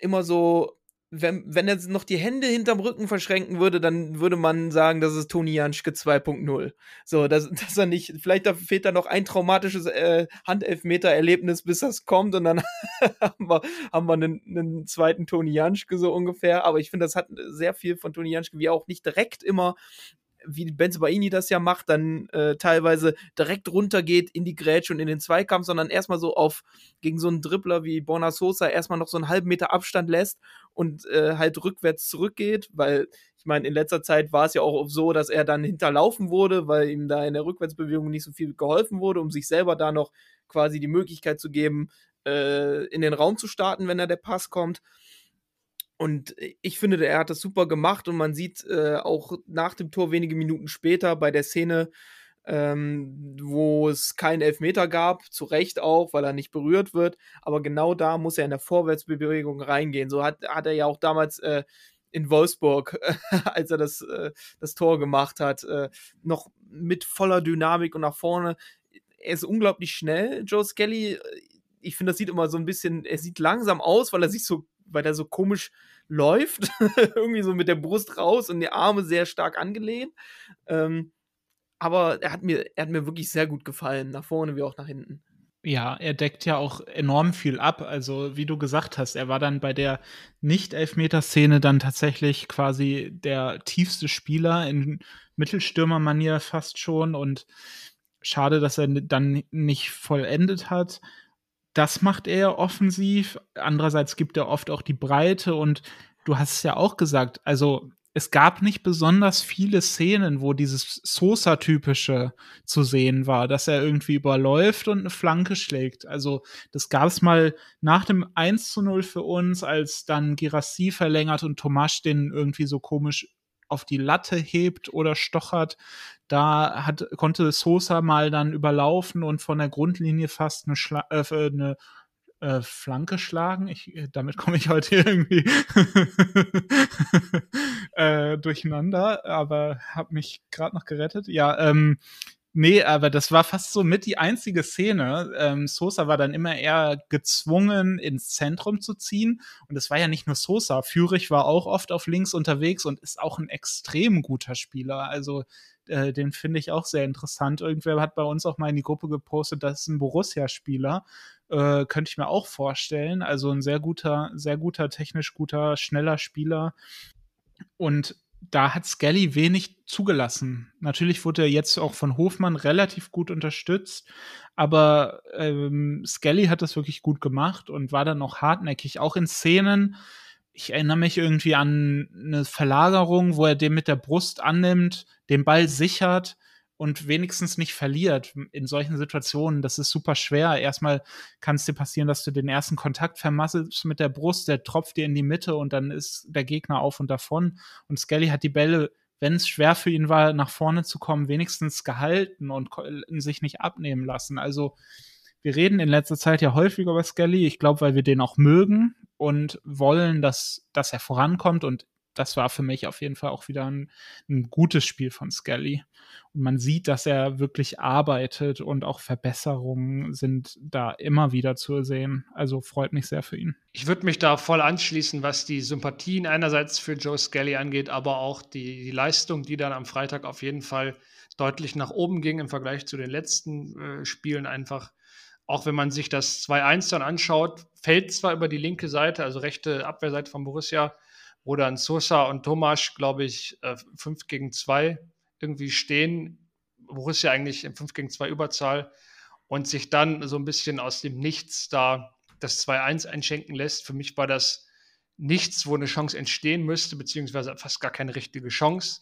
[SPEAKER 3] immer so, wenn, wenn er noch die Hände hinterm Rücken verschränken würde, dann würde man sagen, das ist Toni Janschke 2.0. So, dass, dass er nicht, vielleicht da fehlt da noch ein traumatisches äh, Handelfmeter-Erlebnis, bis das kommt und dann haben wir, haben wir einen, einen zweiten Toni Janschke so ungefähr. Aber ich finde, das hat sehr viel von Toni Janschke, wie auch nicht direkt immer wie Benzobaini das ja macht, dann äh, teilweise direkt runtergeht in die Grätsche und in den Zweikampf, sondern erstmal so auf gegen so einen Dribbler wie Borna Sosa erstmal noch so einen halben Meter Abstand lässt und äh, halt rückwärts zurückgeht, weil ich meine, in letzter Zeit war es ja auch so, dass er dann hinterlaufen wurde, weil ihm da in der Rückwärtsbewegung nicht so viel geholfen wurde, um sich selber da noch quasi die Möglichkeit zu geben, äh, in den Raum zu starten, wenn da der Pass kommt. Und ich finde, er hat das super gemacht und man sieht äh, auch nach dem Tor wenige Minuten später bei der Szene, ähm, wo es keinen Elfmeter gab, zu Recht auch, weil er nicht berührt wird. Aber genau da muss er in der Vorwärtsbewegung reingehen. So hat, hat er ja auch damals äh, in Wolfsburg, als er das, äh, das Tor gemacht hat, äh, noch mit voller Dynamik und nach vorne. Er ist unglaublich schnell, Joe Skelly. Ich finde, das sieht immer so ein bisschen, er sieht langsam aus, weil er sich so weil der so komisch läuft, irgendwie so mit der Brust raus und die Arme sehr stark angelehnt. Ähm, aber er hat, mir, er hat mir wirklich sehr gut gefallen, nach vorne wie auch nach hinten.
[SPEAKER 4] Ja, er deckt ja auch enorm viel ab. Also, wie du gesagt hast, er war dann bei der Nicht-Elfmeter-Szene dann tatsächlich quasi der tiefste Spieler in Mittelstürmer-Manier fast schon. Und schade, dass er dann nicht vollendet hat das macht er offensiv. Andererseits gibt er oft auch die Breite und du hast es ja auch gesagt, also es gab nicht besonders viele Szenen, wo dieses Sosa-typische zu sehen war, dass er irgendwie überläuft und eine Flanke schlägt. Also das gab es mal nach dem 1 zu 0 für uns, als dann Girassi verlängert und Tomasch den irgendwie so komisch auf die Latte hebt oder stochert. Da hat, konnte Sosa mal dann überlaufen und von der Grundlinie fast eine, Schla äh, eine äh, Flanke schlagen. Ich, äh, damit komme ich heute irgendwie äh, durcheinander, aber habe mich gerade noch gerettet. Ja, ähm, Nee, aber das war fast so mit die einzige Szene. Ähm, Sosa war dann immer eher gezwungen, ins Zentrum zu ziehen. Und es war ja nicht nur Sosa. Führig war auch oft auf links unterwegs und ist auch ein extrem guter Spieler. Also äh, den finde ich auch sehr interessant. Irgendwer hat bei uns auch mal in die Gruppe gepostet, das ist ein Borussia-Spieler. Äh, könnte ich mir auch vorstellen. Also ein sehr guter, sehr guter, technisch guter, schneller Spieler. Und da hat Skelly wenig zugelassen. Natürlich wurde er jetzt auch von Hofmann relativ gut unterstützt, aber ähm, Skelly hat das wirklich gut gemacht und war dann auch hartnäckig, auch in Szenen. Ich erinnere mich irgendwie an eine Verlagerung, wo er den mit der Brust annimmt, den Ball sichert und wenigstens nicht verliert in solchen Situationen. Das ist super schwer. Erstmal kann es dir passieren, dass du den ersten Kontakt vermasselst mit der Brust, der tropft dir in die Mitte und dann ist der Gegner auf und davon. Und Skelly hat die Bälle, wenn es schwer für ihn war, nach vorne zu kommen, wenigstens gehalten und sich nicht abnehmen lassen. Also wir reden in letzter Zeit ja häufiger über Skelly. Ich glaube, weil wir den auch mögen und wollen, dass, dass er vorankommt. Und das war für mich auf jeden Fall auch wieder ein, ein gutes Spiel von Skelly. Und man sieht, dass er wirklich arbeitet und auch Verbesserungen sind da immer wieder zu sehen. Also freut mich sehr für ihn.
[SPEAKER 5] Ich würde mich da voll anschließen, was die Sympathien einerseits für Joe Skelly angeht, aber auch die, die Leistung, die dann am Freitag auf jeden Fall deutlich nach oben ging im Vergleich zu den letzten äh, Spielen einfach. Auch wenn man sich das 2-1 dann anschaut, fällt zwar über die linke Seite, also rechte Abwehrseite von Borussia, wo dann Sosa und Tomasch, glaube ich, 5 äh, gegen 2 irgendwie stehen. Borussia eigentlich im 5 gegen 2 Überzahl und sich dann so ein bisschen aus dem Nichts da das 2-1 einschenken lässt. Für mich war das nichts, wo eine Chance entstehen müsste, beziehungsweise fast gar keine richtige Chance.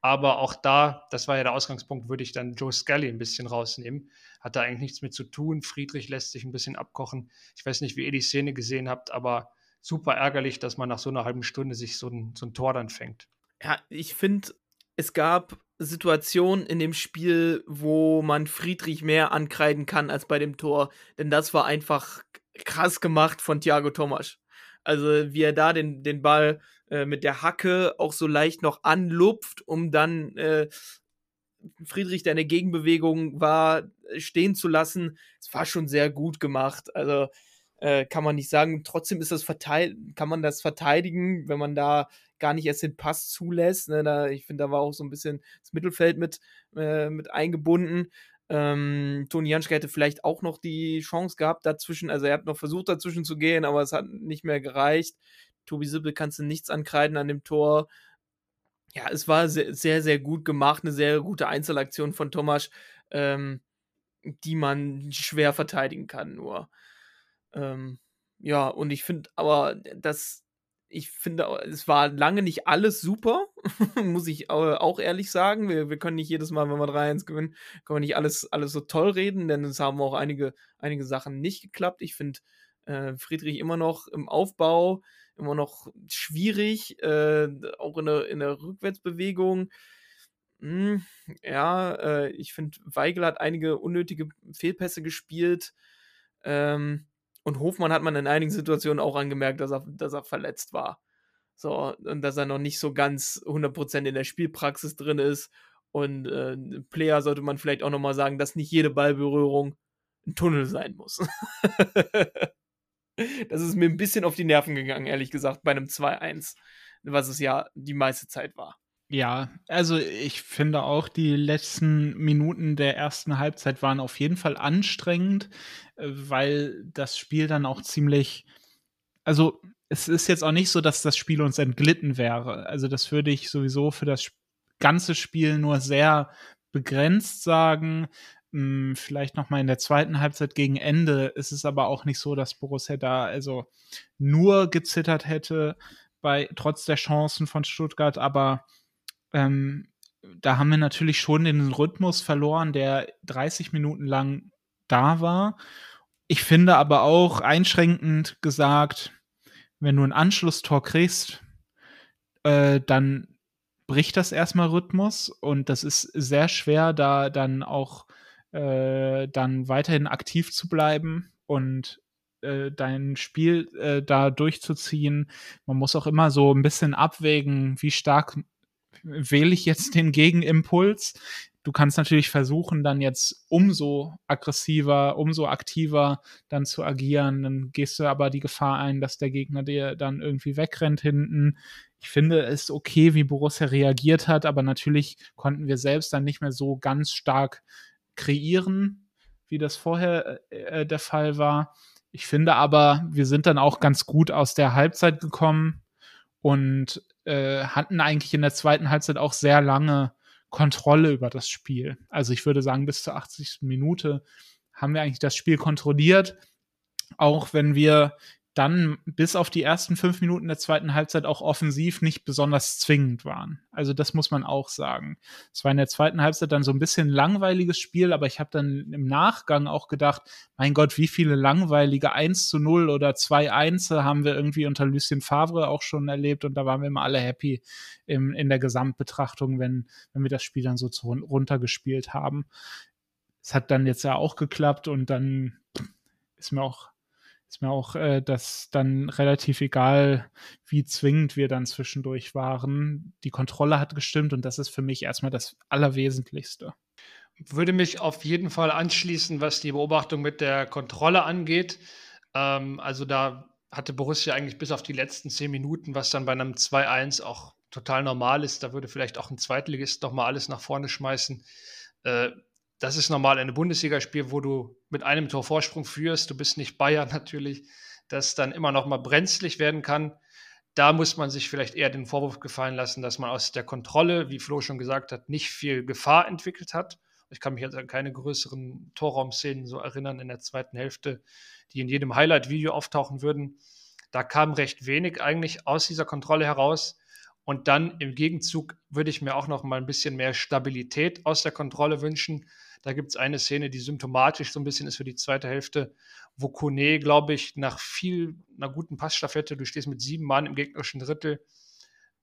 [SPEAKER 5] Aber auch da, das war ja der Ausgangspunkt, würde ich dann Joe Scully ein bisschen rausnehmen. Hat da eigentlich nichts mit zu tun. Friedrich lässt sich ein bisschen abkochen. Ich weiß nicht, wie ihr die Szene gesehen habt, aber super ärgerlich, dass man nach so einer halben Stunde sich so ein, so ein Tor dann fängt.
[SPEAKER 3] Ja, ich finde, es gab Situationen in dem Spiel, wo man Friedrich mehr ankreiden kann als bei dem Tor. Denn das war einfach krass gemacht von Thiago Tomasch. Also wie er da den, den Ball äh, mit der Hacke auch so leicht noch anlupft, um dann äh, Friedrich, der eine Gegenbewegung war, stehen zu lassen. Es war schon sehr gut gemacht. Also äh, kann man nicht sagen. Trotzdem ist das kann man das verteidigen, wenn man da gar nicht erst den Pass zulässt. Ne? Da, ich finde, da war auch so ein bisschen das Mittelfeld mit, äh, mit eingebunden. Ähm, Toni Janschke hätte vielleicht auch noch die Chance gehabt dazwischen. Also er hat noch versucht dazwischen zu gehen, aber es hat nicht mehr gereicht. Tobi Sippel kannst du nichts ankreiden an dem Tor. Ja, es war sehr, sehr, sehr gut gemacht, eine sehr gute Einzelaktion von Tomasch, ähm, die man schwer verteidigen kann, nur. Ähm, ja, und ich finde aber, dass ich finde, es war lange nicht alles super, muss ich auch ehrlich sagen. Wir, wir können nicht jedes Mal, wenn wir 3-1 gewinnen, können wir nicht alles, alles so toll reden, denn es haben auch einige, einige Sachen nicht geklappt. Ich finde äh, Friedrich immer noch im Aufbau, immer noch schwierig, äh, auch in der, in der Rückwärtsbewegung. Hm, ja, äh, ich finde, Weigel hat einige unnötige Fehlpässe gespielt. Ähm, und Hofmann hat man in einigen Situationen auch angemerkt, dass er, dass er verletzt war. So, und dass er noch nicht so ganz 100% in der Spielpraxis drin ist. Und äh, Player sollte man vielleicht auch nochmal sagen, dass nicht jede Ballberührung ein Tunnel sein muss. das ist mir ein bisschen auf die Nerven gegangen, ehrlich gesagt, bei einem 2-1, was es ja die meiste Zeit war.
[SPEAKER 4] Ja, also ich finde auch, die letzten Minuten der ersten Halbzeit waren auf jeden Fall anstrengend, äh, weil das Spiel dann auch ziemlich, also es ist jetzt auch nicht so, dass das Spiel uns entglitten wäre. Also das würde ich sowieso für das ganze Spiel nur sehr begrenzt sagen. Hm, vielleicht noch mal in der zweiten Halbzeit gegen Ende ist es aber auch nicht so, dass Borussia da also nur gezittert hätte bei trotz der Chancen von Stuttgart, aber ähm, da haben wir natürlich schon den Rhythmus verloren, der 30 Minuten lang da war. Ich finde aber auch einschränkend gesagt, wenn du ein Anschlusstor kriegst, äh, dann bricht das erstmal Rhythmus und das ist sehr schwer, da dann auch äh, dann weiterhin aktiv zu bleiben und äh, dein Spiel äh, da durchzuziehen. Man muss auch immer so ein bisschen abwägen, wie stark wähle ich jetzt den Gegenimpuls. du kannst natürlich versuchen, dann jetzt umso aggressiver, umso aktiver dann zu agieren. Dann gehst du aber die Gefahr ein, dass der Gegner dir dann irgendwie wegrennt hinten. Ich finde es okay, wie Borussia reagiert hat, aber natürlich konnten wir selbst dann nicht mehr so ganz stark kreieren, wie das vorher äh, äh der Fall war. Ich finde aber, wir sind dann auch ganz gut aus der Halbzeit gekommen und äh, hatten eigentlich in der zweiten Halbzeit auch sehr lange Kontrolle über das Spiel. Also ich würde sagen, bis zur 80. Minute haben wir eigentlich das Spiel kontrolliert, auch wenn wir dann bis auf die ersten fünf Minuten der zweiten Halbzeit auch offensiv nicht besonders zwingend waren. Also das muss man auch sagen. Es war in der zweiten Halbzeit dann so ein bisschen langweiliges Spiel, aber ich habe dann im Nachgang auch gedacht, mein Gott, wie viele langweilige 1 zu 0 oder 2 1 haben wir irgendwie unter Lucien Favre auch schon erlebt und da waren wir immer alle happy im, in der Gesamtbetrachtung, wenn, wenn wir das Spiel dann so zu, runtergespielt haben. Es hat dann jetzt ja auch geklappt und dann ist mir auch ist mir auch äh, das dann relativ egal, wie zwingend wir dann zwischendurch waren. Die Kontrolle hat gestimmt und das ist für mich erstmal das Allerwesentlichste.
[SPEAKER 5] Würde mich auf jeden Fall anschließen, was die Beobachtung mit der Kontrolle angeht. Ähm, also da hatte Borussia eigentlich bis auf die letzten zehn Minuten, was dann bei einem 2-1 auch total normal ist. Da würde vielleicht auch ein Zweitligist noch mal alles nach vorne schmeißen. Äh, das ist normal in einem Bundesligaspiel, wo du mit einem Tor Vorsprung führst. Du bist nicht Bayern natürlich, das dann immer noch mal brenzlig werden kann. Da muss man sich vielleicht eher den Vorwurf gefallen lassen, dass man aus der Kontrolle, wie Flo schon gesagt hat, nicht viel Gefahr entwickelt hat. Ich kann mich jetzt an keine größeren Torraumszenen so erinnern in der zweiten Hälfte, die in jedem Highlight-Video auftauchen würden. Da kam recht wenig eigentlich aus dieser Kontrolle heraus. Und dann im Gegenzug würde ich mir auch noch mal ein bisschen mehr Stabilität aus der Kontrolle wünschen. Da gibt es eine Szene, die symptomatisch so ein bisschen ist für die zweite Hälfte, wo Kone, glaube ich, nach viel, einer guten Passstaffette, du stehst mit sieben Mann im gegnerischen Drittel,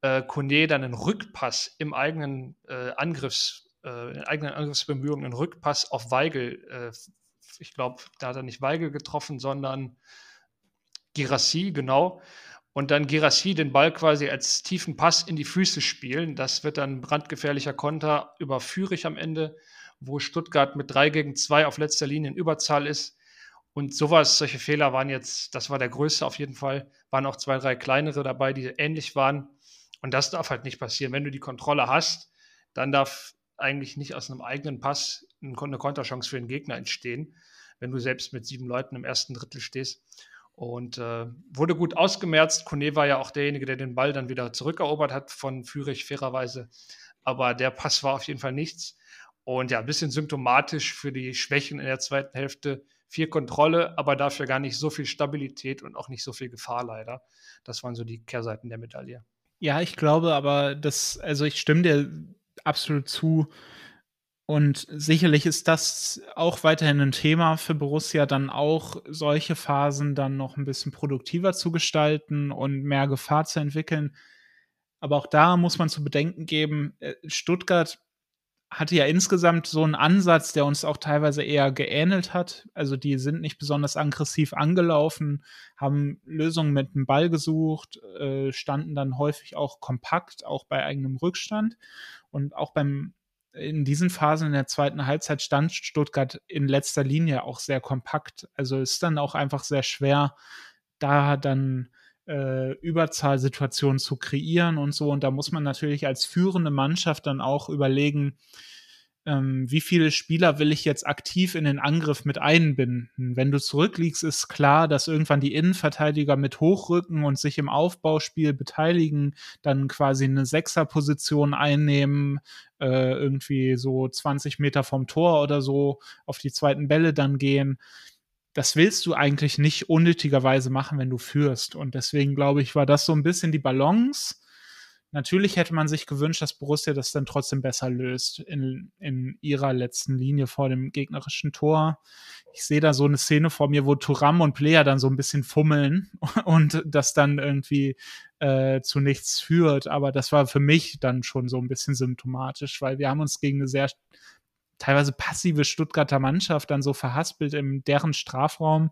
[SPEAKER 5] äh, Kone dann einen Rückpass im eigenen äh, Angriffs, äh, in eigenen Angriffsbemühungen, einen Rückpass auf Weigel, äh, ich glaube, da hat er nicht Weigel getroffen, sondern Girassi, genau. Und dann Girassi den Ball quasi als tiefen Pass in die Füße spielen. Das wird dann brandgefährlicher Konter über Fürich am Ende wo Stuttgart mit 3 gegen 2 auf letzter Linie in Überzahl ist. Und sowas, solche Fehler waren jetzt, das war der größte auf jeden Fall, waren auch zwei, drei kleinere dabei, die ähnlich waren. Und das darf halt nicht passieren. Wenn du die Kontrolle hast, dann darf eigentlich nicht aus einem eigenen Pass eine Konterchance für den Gegner entstehen, wenn du selbst mit sieben Leuten im ersten Drittel stehst. Und äh, wurde gut ausgemerzt. Kone war ja auch derjenige, der den Ball dann wieder zurückerobert hat von Fürich, fairerweise. Aber der Pass war auf jeden Fall nichts. Und ja, ein bisschen symptomatisch für die Schwächen in der zweiten Hälfte. Viel Kontrolle, aber dafür gar nicht so viel Stabilität und auch nicht so viel Gefahr leider. Das waren so die Kehrseiten der Medaille.
[SPEAKER 4] Ja, ich glaube aber, dass, also ich stimme dir absolut zu. Und sicherlich ist das auch weiterhin ein Thema für Borussia, dann auch solche Phasen dann noch ein bisschen produktiver zu gestalten und mehr Gefahr zu entwickeln. Aber auch da muss man zu bedenken geben, äh, Stuttgart hatte ja insgesamt so einen Ansatz, der uns auch teilweise eher geähnelt hat. Also die sind nicht besonders aggressiv angelaufen, haben Lösungen mit dem Ball gesucht, äh, standen dann häufig auch kompakt, auch bei eigenem Rückstand. Und auch beim in diesen Phasen in der zweiten Halbzeit stand Stuttgart in letzter Linie auch sehr kompakt. Also ist dann auch einfach sehr schwer, da dann äh, Überzahlsituationen zu kreieren und so. Und da muss man natürlich als führende Mannschaft dann auch überlegen, ähm, wie viele Spieler will ich jetzt aktiv in den Angriff mit einbinden. Wenn du zurückliegst, ist klar, dass irgendwann die Innenverteidiger mit hochrücken und sich im Aufbauspiel beteiligen, dann quasi eine Sechserposition einnehmen, äh, irgendwie so 20 Meter vom Tor oder so auf die zweiten Bälle dann gehen das willst du eigentlich nicht unnötigerweise machen, wenn du führst. Und deswegen glaube ich, war das so ein bisschen die Balance. Natürlich hätte man sich gewünscht, dass Borussia das dann trotzdem besser löst in, in ihrer letzten Linie vor dem gegnerischen Tor. Ich sehe da so eine Szene vor mir, wo Turam und Player dann so ein bisschen fummeln und das dann irgendwie äh, zu nichts führt. Aber das war für mich dann schon so ein bisschen symptomatisch, weil wir haben uns gegen eine sehr teilweise passive Stuttgarter Mannschaft dann so verhaspelt in deren Strafraum,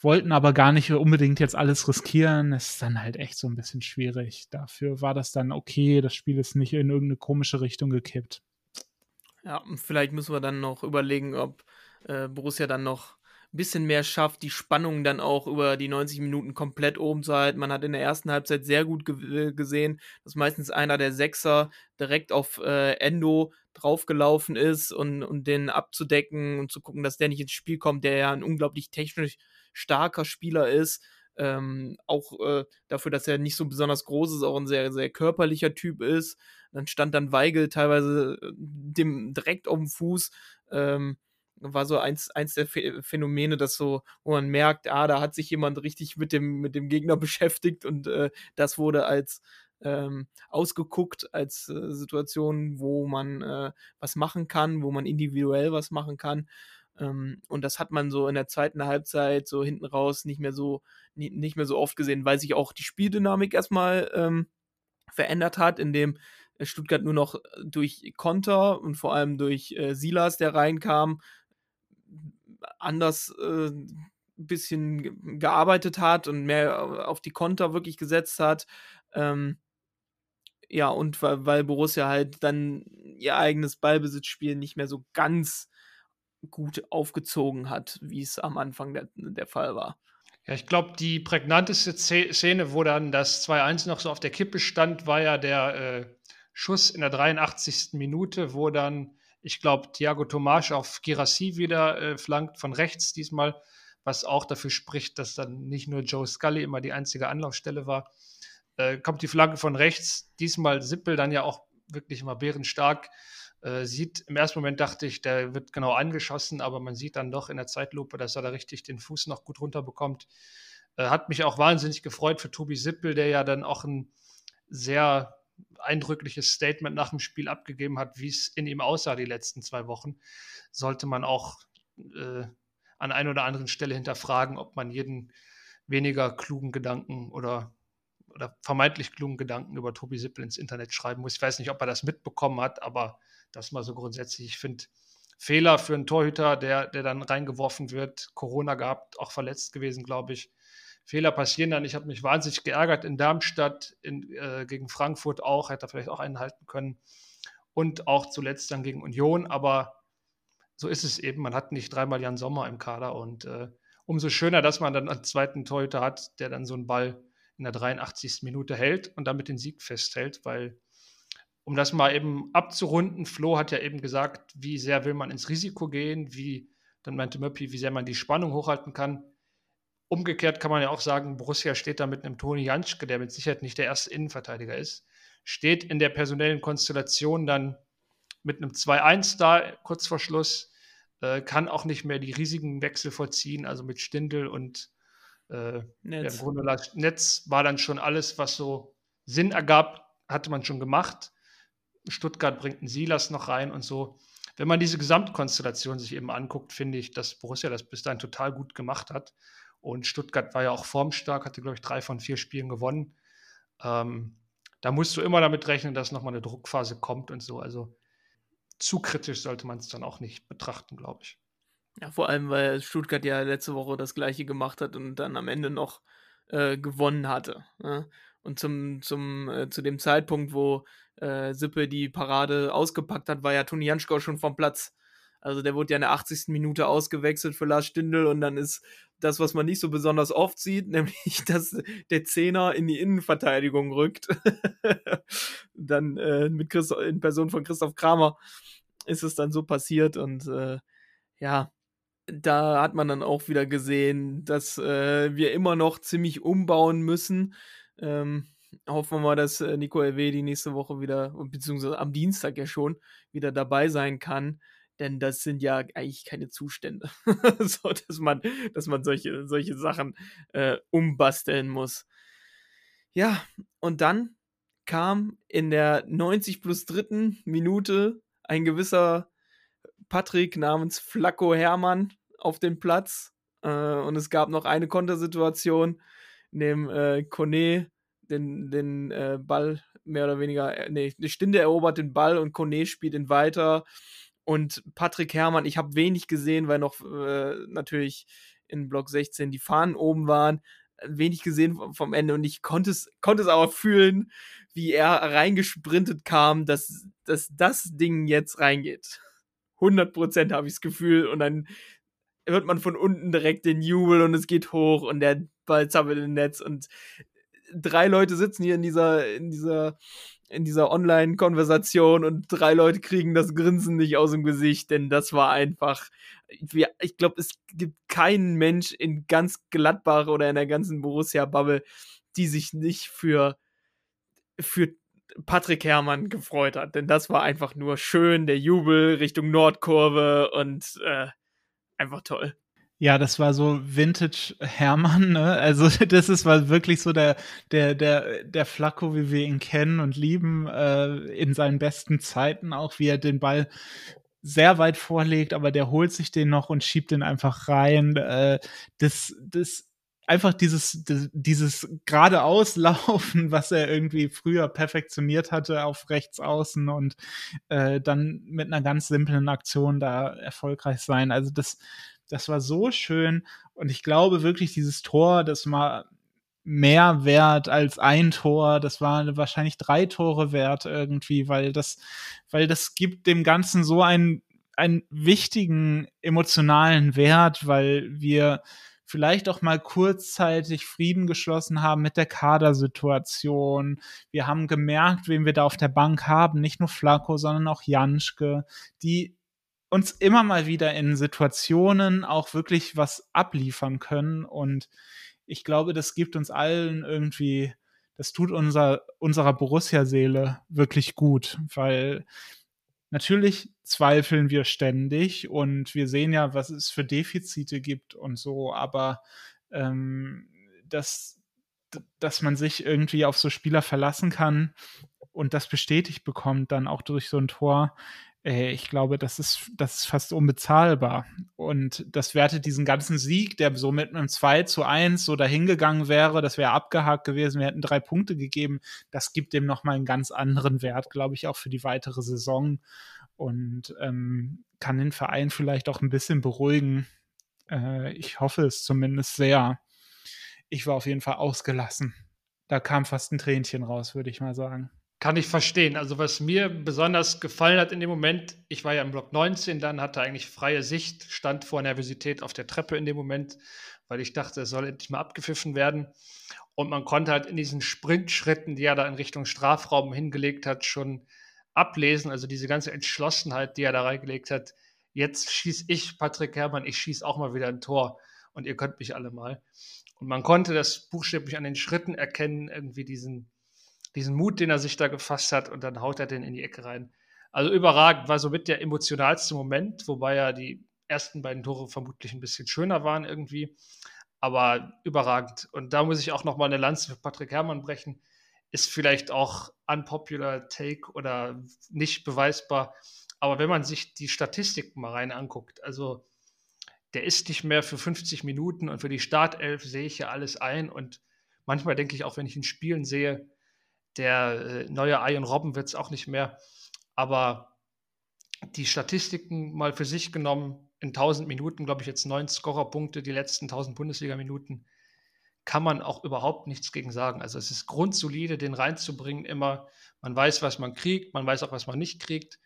[SPEAKER 4] wollten aber gar nicht unbedingt jetzt alles riskieren. Es ist dann halt echt so ein bisschen schwierig. Dafür war das dann okay, das Spiel ist nicht in irgendeine komische Richtung gekippt.
[SPEAKER 3] Ja, vielleicht müssen wir dann noch überlegen, ob äh, Borussia dann noch bisschen mehr schafft, die Spannung dann auch über die 90 Minuten komplett oben zu halten. Man hat in der ersten Halbzeit sehr gut ge gesehen, dass meistens einer der Sechser direkt auf äh, Endo draufgelaufen ist und, und den abzudecken und zu gucken, dass der nicht ins Spiel kommt, der ja ein unglaublich technisch starker Spieler ist. Ähm, auch äh, dafür, dass er nicht so besonders groß ist, auch ein sehr, sehr körperlicher Typ ist. Dann stand dann Weigel teilweise äh, dem direkt auf dem Fuß. Ähm, war so eins, eins der Phänomene, das so, wo man merkt, ah, da hat sich jemand richtig mit dem, mit dem Gegner beschäftigt und äh, das wurde als ähm, ausgeguckt als äh, Situation, wo man äh, was machen kann, wo man individuell was machen kann. Ähm, und das hat man so in der zweiten Halbzeit so hinten raus nicht mehr so, nicht mehr so oft gesehen, weil sich auch die Spieldynamik erstmal ähm, verändert hat, indem Stuttgart nur noch durch Konter und vor allem durch äh, Silas, der reinkam, anders äh, bisschen gearbeitet hat und mehr auf die Konter wirklich gesetzt hat. Ähm, ja, und weil, weil Borussia halt dann ihr eigenes Ballbesitzspiel nicht mehr so ganz gut aufgezogen hat, wie es am Anfang der, der Fall war.
[SPEAKER 5] Ja, ich glaube, die prägnanteste Szene, wo dann das 2-1 noch so auf der Kippe stand, war ja der äh, Schuss in der 83. Minute, wo dann, ich glaube, Thiago Tomasch auf Girassi wieder äh, flankt von rechts diesmal, was auch dafür spricht, dass dann nicht nur Joe Scully immer die einzige Anlaufstelle war. Äh, kommt die Flanke von rechts, diesmal Sippel dann ja auch wirklich immer bärenstark äh, sieht, im ersten Moment dachte ich, der wird genau angeschossen, aber man sieht dann doch in der Zeitlupe, dass er da richtig den Fuß noch gut runterbekommt. Äh, hat mich auch wahnsinnig gefreut für Tobi Sippel, der ja dann auch ein sehr eindrückliches Statement nach dem Spiel abgegeben hat, wie es in ihm aussah die letzten zwei Wochen. Sollte man auch äh, an ein oder anderen Stelle hinterfragen, ob man jeden weniger klugen Gedanken oder oder vermeintlich klugen Gedanken über Tobi Sippel ins Internet schreiben muss. Ich weiß nicht, ob er das mitbekommen hat, aber das mal so grundsätzlich. Ich finde Fehler für einen Torhüter, der, der dann reingeworfen wird, Corona gehabt, auch verletzt gewesen, glaube ich. Fehler passieren dann. Ich habe mich wahnsinnig geärgert in Darmstadt, in, äh, gegen Frankfurt auch, hätte er vielleicht auch einen halten können. Und auch zuletzt dann gegen Union, aber so ist es eben. Man hat nicht dreimal Jan Sommer im Kader und äh, umso schöner, dass man dann einen zweiten Torhüter hat, der dann so einen Ball in der 83. Minute hält und damit den Sieg festhält, weil um das mal eben abzurunden, Flo hat ja eben gesagt, wie sehr will man ins Risiko gehen, wie, dann meinte Möppi, wie sehr man die Spannung hochhalten kann. Umgekehrt kann man ja auch sagen, Borussia steht da mit einem Toni Janschke, der mit Sicherheit nicht der erste Innenverteidiger ist, steht in der personellen Konstellation dann mit einem 2-1 da, kurz vor Schluss, äh, kann auch nicht mehr die riesigen Wechsel vollziehen, also mit Stindel und äh, Netz. Netz war dann schon alles, was so Sinn ergab, hatte man schon gemacht. Stuttgart bringt einen Silas noch rein und so. Wenn man diese Gesamtkonstellation sich eben anguckt, finde ich, dass Borussia das bis dahin total gut gemacht hat. Und Stuttgart war ja auch formstark, hatte, glaube ich, drei von vier Spielen gewonnen. Ähm, da musst du immer damit rechnen, dass nochmal eine Druckphase kommt und so. Also zu kritisch sollte man es dann auch nicht betrachten, glaube ich.
[SPEAKER 3] Ja, vor allem, weil Stuttgart ja letzte Woche das gleiche gemacht hat und dann am Ende noch äh, gewonnen hatte. Ne? Und zum, zum, äh, zu dem Zeitpunkt, wo äh, Sippe die Parade ausgepackt hat, war ja Toni Janschkau schon vom Platz. Also der wurde ja in der 80. Minute ausgewechselt für Lars Stindl und dann ist das, was man nicht so besonders oft sieht, nämlich, dass der Zehner in die Innenverteidigung rückt. dann äh, mit Christ in Person von Christoph Kramer ist es dann so passiert und äh, ja, da hat man dann auch wieder gesehen, dass äh, wir immer noch ziemlich umbauen müssen. Ähm, hoffen wir mal, dass äh, Nico die nächste Woche wieder, beziehungsweise am Dienstag ja schon, wieder dabei sein kann. Denn das sind ja eigentlich keine Zustände. so, dass man, dass man solche, solche Sachen äh, umbasteln muss. Ja, und dann kam in der 90 plus dritten Minute ein gewisser Patrick namens Flacco Hermann auf den Platz. Äh, und es gab noch eine Kontersituation, in dem äh, Kone den, den äh, Ball mehr oder weniger, äh, nee, Stinde erobert den Ball und Kone spielt ihn weiter. Und Patrick Herrmann, ich habe wenig gesehen, weil noch äh, natürlich in Block 16 die Fahnen oben waren. Wenig gesehen vom Ende und ich konnte es, konnte es aber fühlen, wie er reingesprintet kam, dass, dass das Ding jetzt reingeht. 100% habe ich das Gefühl. Und dann hört man von unten direkt den Jubel und es geht hoch und der Ball zappelt im Netz und drei Leute sitzen hier in dieser, in dieser, in dieser Online-Konversation und drei Leute kriegen das Grinsen nicht aus dem Gesicht, denn das war einfach. Ich glaube, es gibt keinen Mensch in ganz Gladbach oder in der ganzen Borussia-Bubble, die sich nicht für, für Patrick Herrmann gefreut hat. Denn das war einfach nur schön, der Jubel Richtung Nordkurve und äh, einfach toll.
[SPEAKER 4] Ja, das war so Vintage Hermann, ne? Also das ist war wirklich so der der der der Flacco, wie wir ihn kennen und lieben, äh, in seinen besten Zeiten auch, wie er den Ball sehr weit vorlegt, aber der holt sich den noch und schiebt den einfach rein. Äh, das das einfach dieses, dieses geradeauslaufen, was er irgendwie früher perfektioniert hatte auf rechts außen und äh, dann mit einer ganz simplen Aktion da erfolgreich sein. Also das, das war so schön und ich glaube wirklich, dieses Tor, das war mehr wert als ein Tor. Das war wahrscheinlich drei Tore wert irgendwie, weil das, weil das gibt dem Ganzen so einen, einen wichtigen emotionalen Wert, weil wir vielleicht auch mal kurzzeitig Frieden geschlossen haben mit der Kadersituation. Wir haben gemerkt, wen wir da auf der Bank haben, nicht nur Flacco, sondern auch Janschke, die uns immer mal wieder in Situationen auch wirklich was abliefern können. Und ich glaube, das gibt uns allen irgendwie, das tut unser, unserer Borussia-Seele wirklich gut, weil Natürlich zweifeln wir ständig und wir sehen ja, was es für Defizite gibt und so, aber ähm, dass, dass man sich irgendwie auf so Spieler verlassen kann und das bestätigt bekommt, dann auch durch so ein Tor, ich glaube, das ist, das ist fast unbezahlbar. Und das wertet diesen ganzen Sieg, der so mit einem 2 zu 1 so dahingegangen wäre, das wäre abgehakt gewesen, wir hätten drei Punkte gegeben, das gibt dem nochmal einen ganz anderen Wert, glaube ich, auch für die weitere Saison. Und ähm, kann den Verein vielleicht auch ein bisschen beruhigen. Äh, ich hoffe es zumindest sehr. Ich war auf jeden Fall ausgelassen. Da kam fast ein Tränchen raus, würde ich mal sagen.
[SPEAKER 5] Kann ich verstehen. Also, was mir besonders gefallen hat in dem Moment, ich war ja im Block 19, dann hatte eigentlich freie Sicht, stand vor Nervosität auf der Treppe in dem Moment, weil ich dachte, es soll endlich mal abgepfiffen werden. Und man konnte halt in diesen Sprintschritten, die er da in Richtung Strafraum hingelegt hat, schon ablesen. Also diese ganze Entschlossenheit, die er da reingelegt hat. Jetzt schieße ich, Patrick Herrmann, ich schieße auch mal wieder ein Tor und ihr könnt mich alle mal. Und man konnte das buchstäblich an den Schritten erkennen, irgendwie diesen diesen Mut, den er sich da gefasst hat und dann haut er den in die Ecke rein. Also überragend, war somit der emotionalste Moment, wobei ja die ersten beiden Tore vermutlich ein bisschen schöner waren irgendwie, aber überragend. Und da muss ich auch noch mal eine Lanze für Patrick Herrmann brechen. Ist vielleicht auch unpopular Take oder nicht beweisbar, aber wenn man sich die Statistiken mal rein anguckt, also der ist nicht mehr für 50 Minuten und für die Startelf sehe ich ja alles ein und manchmal denke ich auch, wenn ich ihn spielen sehe, der äh, neue Iron Robben wird es auch nicht mehr. Aber die Statistiken mal für sich genommen, in 1000 Minuten, glaube ich, jetzt neun Scorerpunkte, die letzten 1000 Bundesliga-Minuten, kann man auch überhaupt nichts gegen sagen. Also es ist grundsolide, den reinzubringen immer. Man weiß, was man kriegt, man weiß auch, was man nicht kriegt.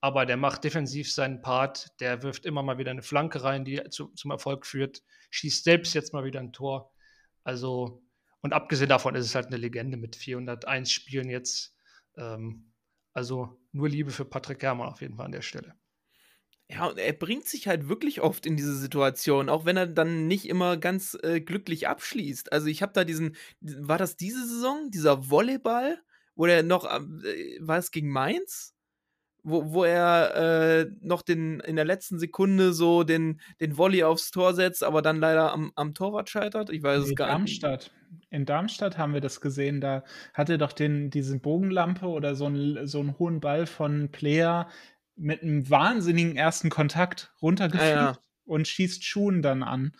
[SPEAKER 5] Aber der macht defensiv seinen Part, der wirft immer mal wieder eine Flanke rein, die zu, zum Erfolg führt, schießt selbst jetzt mal wieder ein Tor. Also und abgesehen davon ist es halt eine Legende mit 401 Spielen jetzt. Ähm, also nur Liebe für Patrick Herrmann auf jeden Fall an der Stelle.
[SPEAKER 3] Ja, und er bringt sich halt wirklich oft in diese Situation, auch wenn er dann nicht immer ganz äh, glücklich abschließt. Also ich habe da diesen, war das diese Saison, dieser Volleyball, wo er noch, äh, war es gegen Mainz? Wo, wo er äh, noch den, in der letzten Sekunde so den, den Volley aufs Tor setzt, aber dann leider am, am Torwart scheitert. Ich weiß
[SPEAKER 4] es gar Darmstadt. nicht. In Darmstadt haben wir das gesehen, da hat er doch den, diese Bogenlampe oder so einen, so einen hohen Ball von Player mit einem wahnsinnigen ersten Kontakt runtergeführt ja, ja. und schießt Schuhen dann an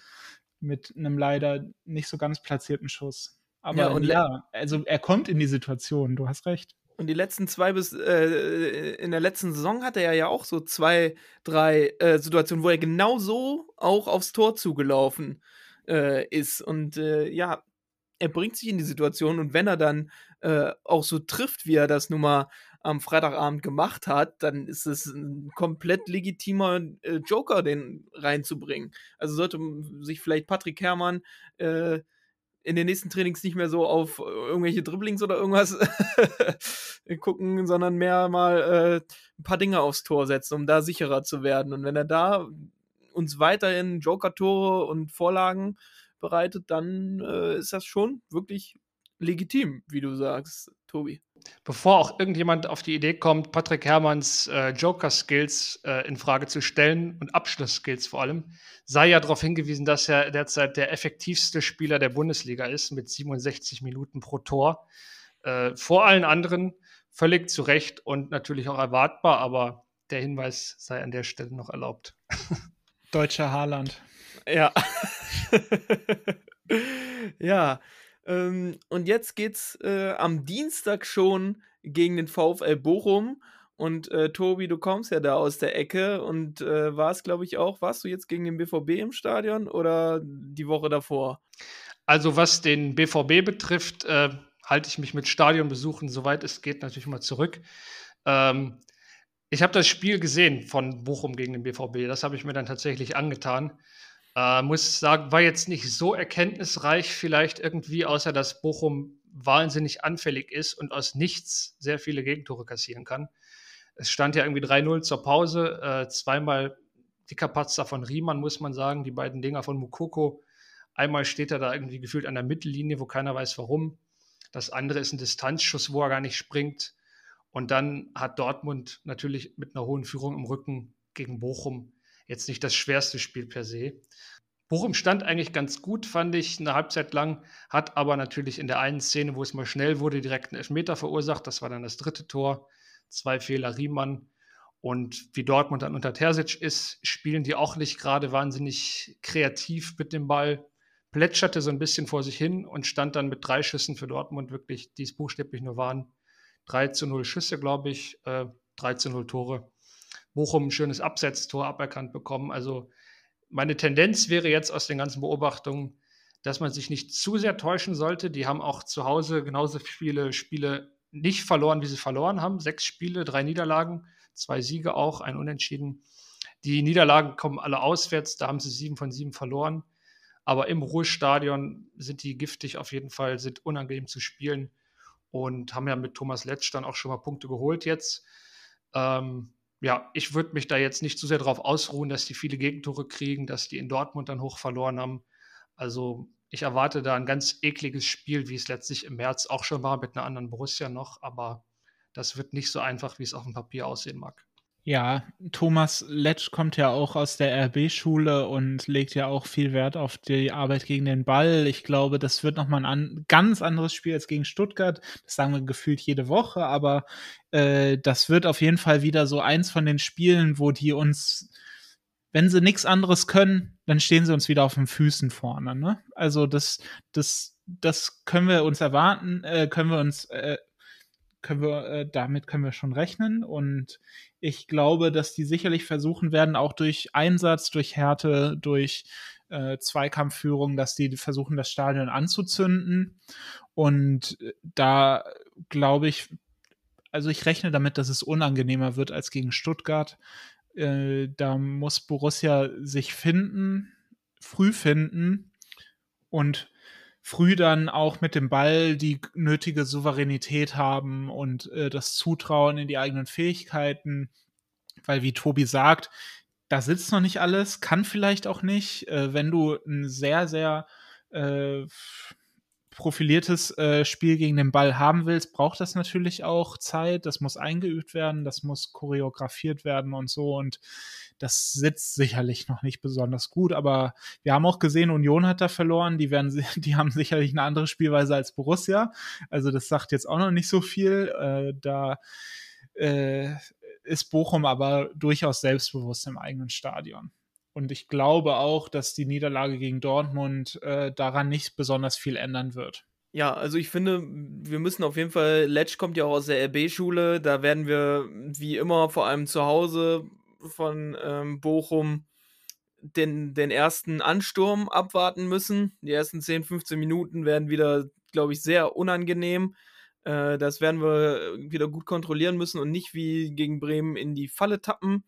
[SPEAKER 4] mit einem leider nicht so ganz platzierten Schuss. Aber ja, ja, also er kommt in die Situation, du hast recht.
[SPEAKER 3] Und die letzten zwei bis äh, in der letzten Saison hatte er ja auch so zwei, drei äh, Situationen, wo er genau so auch aufs Tor zugelaufen äh, ist. Und äh, ja, er bringt sich in die Situation und wenn er dann äh, auch so trifft, wie er das nun mal am Freitagabend gemacht hat, dann ist es ein komplett legitimer äh, Joker, den reinzubringen. Also sollte sich vielleicht Patrick Herrmann in den nächsten Trainings nicht mehr so auf irgendwelche Dribblings oder irgendwas gucken, sondern mehr mal äh, ein paar Dinge aufs Tor setzen, um da sicherer zu werden. Und wenn er da uns weiterhin Joker-Tore und Vorlagen bereitet, dann äh, ist das schon wirklich legitim, wie du sagst, Tobi.
[SPEAKER 5] Bevor auch irgendjemand auf die Idee kommt, Patrick Herrmanns äh, Joker-Skills äh, in Frage zu stellen und Abschluss-Skills vor allem, sei ja darauf hingewiesen, dass er derzeit der effektivste Spieler der Bundesliga ist mit 67 Minuten pro Tor. Äh, vor allen anderen völlig zu Recht und natürlich auch erwartbar, aber der Hinweis sei an der Stelle noch erlaubt.
[SPEAKER 4] Deutscher Haaland.
[SPEAKER 3] Ja. ja. Ähm, und jetzt geht's äh, am Dienstag schon gegen den VfL Bochum. Und äh, Tobi, du kommst ja da aus der Ecke und äh, warst, glaube ich, auch, warst du jetzt gegen den BVB im Stadion oder die Woche davor?
[SPEAKER 5] Also was den BVB betrifft, äh, halte ich mich mit Stadionbesuchen, soweit es geht, natürlich mal zurück. Ähm, ich habe das Spiel gesehen von Bochum gegen den BVB. Das habe ich mir dann tatsächlich angetan. Äh, muss sagen, war jetzt nicht so erkenntnisreich, vielleicht irgendwie, außer dass Bochum wahnsinnig anfällig ist und aus nichts sehr viele Gegentore kassieren kann. Es stand ja irgendwie 3-0 zur Pause, äh, zweimal dicker Patzer von Riemann, muss man sagen, die beiden Dinger von Mukoko. Einmal steht er da irgendwie gefühlt an der Mittellinie, wo keiner weiß warum. Das andere ist ein Distanzschuss, wo er gar nicht springt. Und dann hat Dortmund natürlich mit einer hohen Führung im Rücken gegen Bochum jetzt nicht das schwerste Spiel per se. Bochum stand eigentlich ganz gut, fand ich, eine Halbzeit lang, hat aber natürlich in der einen Szene, wo es mal schnell wurde, direkt einen Elfmeter verursacht. Das war dann das dritte Tor. Zwei Fehler Riemann. Und wie Dortmund dann unter Terzic ist, spielen die auch nicht gerade wahnsinnig kreativ mit dem Ball. Plätscherte so ein bisschen vor sich hin und stand dann mit drei Schüssen für Dortmund wirklich, die es buchstäblich nur waren. 3 zu 0 Schüsse, glaube ich, äh, 3 zu 0 Tore. Bochum ein schönes Absetztor aberkannt bekommen. Also meine Tendenz wäre jetzt aus den ganzen Beobachtungen, dass man sich nicht zu sehr täuschen sollte. Die haben auch zu Hause genauso viele Spiele nicht verloren, wie sie verloren haben. Sechs Spiele, drei Niederlagen, zwei Siege auch, ein Unentschieden. Die Niederlagen kommen alle auswärts, da haben sie sieben von sieben verloren. Aber im Ruhestadion sind die giftig auf jeden Fall, sind unangenehm zu spielen und haben ja mit Thomas Letsch dann auch schon mal Punkte geholt jetzt. Ähm, ja, ich würde mich da jetzt nicht zu sehr darauf ausruhen, dass die viele Gegentore kriegen, dass die in Dortmund dann hoch verloren haben. Also ich erwarte da ein ganz ekliges Spiel, wie es letztlich im März auch schon war mit einer anderen Borussia noch, aber das wird nicht so einfach, wie es auf dem Papier aussehen mag.
[SPEAKER 4] Ja, Thomas Letsch kommt ja auch aus der RB-Schule und legt ja auch viel Wert auf die Arbeit gegen den Ball. Ich glaube, das wird nochmal ein an, ganz anderes Spiel als gegen Stuttgart. Das sagen wir gefühlt jede Woche, aber äh, das wird auf jeden Fall wieder so eins von den Spielen, wo die uns, wenn sie nichts anderes können, dann stehen sie uns wieder auf den Füßen vorne. Ne? Also das, das, das können wir uns erwarten, äh, können wir uns äh, können wir, äh, damit können wir schon rechnen. Und ich glaube, dass die sicherlich versuchen werden, auch durch Einsatz, durch Härte, durch äh, Zweikampfführung, dass die versuchen, das Stadion anzuzünden. Und äh, da glaube ich, also ich rechne damit, dass es unangenehmer wird als gegen Stuttgart. Äh, da muss Borussia sich finden, früh finden und früh dann auch mit dem Ball die nötige Souveränität haben und äh, das Zutrauen in die eigenen Fähigkeiten. Weil, wie Tobi sagt, da sitzt noch nicht alles, kann vielleicht auch nicht. Äh, wenn du ein sehr, sehr äh, profiliertes äh, Spiel gegen den Ball haben willst, braucht das natürlich auch Zeit. Das muss eingeübt werden, das muss choreografiert werden und so. Und das sitzt sicherlich noch nicht besonders gut, aber wir haben auch gesehen, Union hat da verloren. Die werden, die haben sicherlich eine andere Spielweise als Borussia. Also das sagt jetzt auch noch nicht so viel. Äh, da äh, ist Bochum aber durchaus selbstbewusst im eigenen Stadion. Und ich glaube auch, dass die Niederlage gegen Dortmund äh, daran nicht besonders viel ändern wird.
[SPEAKER 3] Ja, also ich finde, wir müssen auf jeden Fall, Letsch kommt ja auch aus der RB-Schule, da werden wir wie immer, vor allem zu Hause von ähm, Bochum, den, den ersten Ansturm abwarten müssen. Die ersten 10, 15 Minuten werden wieder, glaube ich, sehr unangenehm. Äh, das werden wir wieder gut kontrollieren müssen und nicht wie gegen Bremen in die Falle tappen.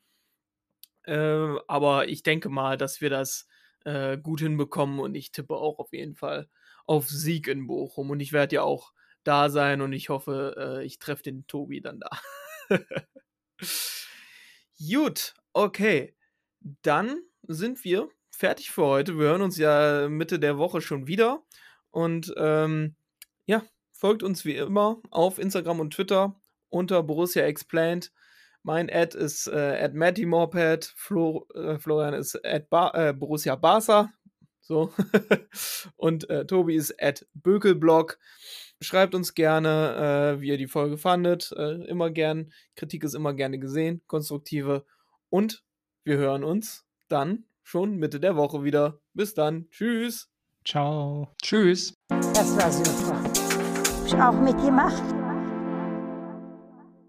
[SPEAKER 3] Äh, aber ich denke mal, dass wir das äh, gut hinbekommen und ich tippe auch auf jeden Fall auf Sieg in Bochum. Und ich werde ja auch da sein und ich hoffe, äh, ich treffe den Tobi dann da. Gut, okay. Dann sind wir fertig für heute. Wir hören uns ja Mitte der Woche schon wieder. Und ähm, ja, folgt uns wie immer auf Instagram und Twitter unter Borussia Explained. Mein Ad ist äh, at Matty Morpad, Flo, äh, Florian ist at ba äh, Borussia Barca. So. und äh, Tobi ist at Bökelblog. Schreibt uns gerne, äh, wie ihr die Folge fandet. Äh, immer gern. Kritik ist immer gerne gesehen. Konstruktive. Und wir hören uns dann schon Mitte der Woche wieder. Bis dann. Tschüss.
[SPEAKER 4] Ciao.
[SPEAKER 5] Tschüss.
[SPEAKER 1] Das war super. Hab ich auch mitgemacht.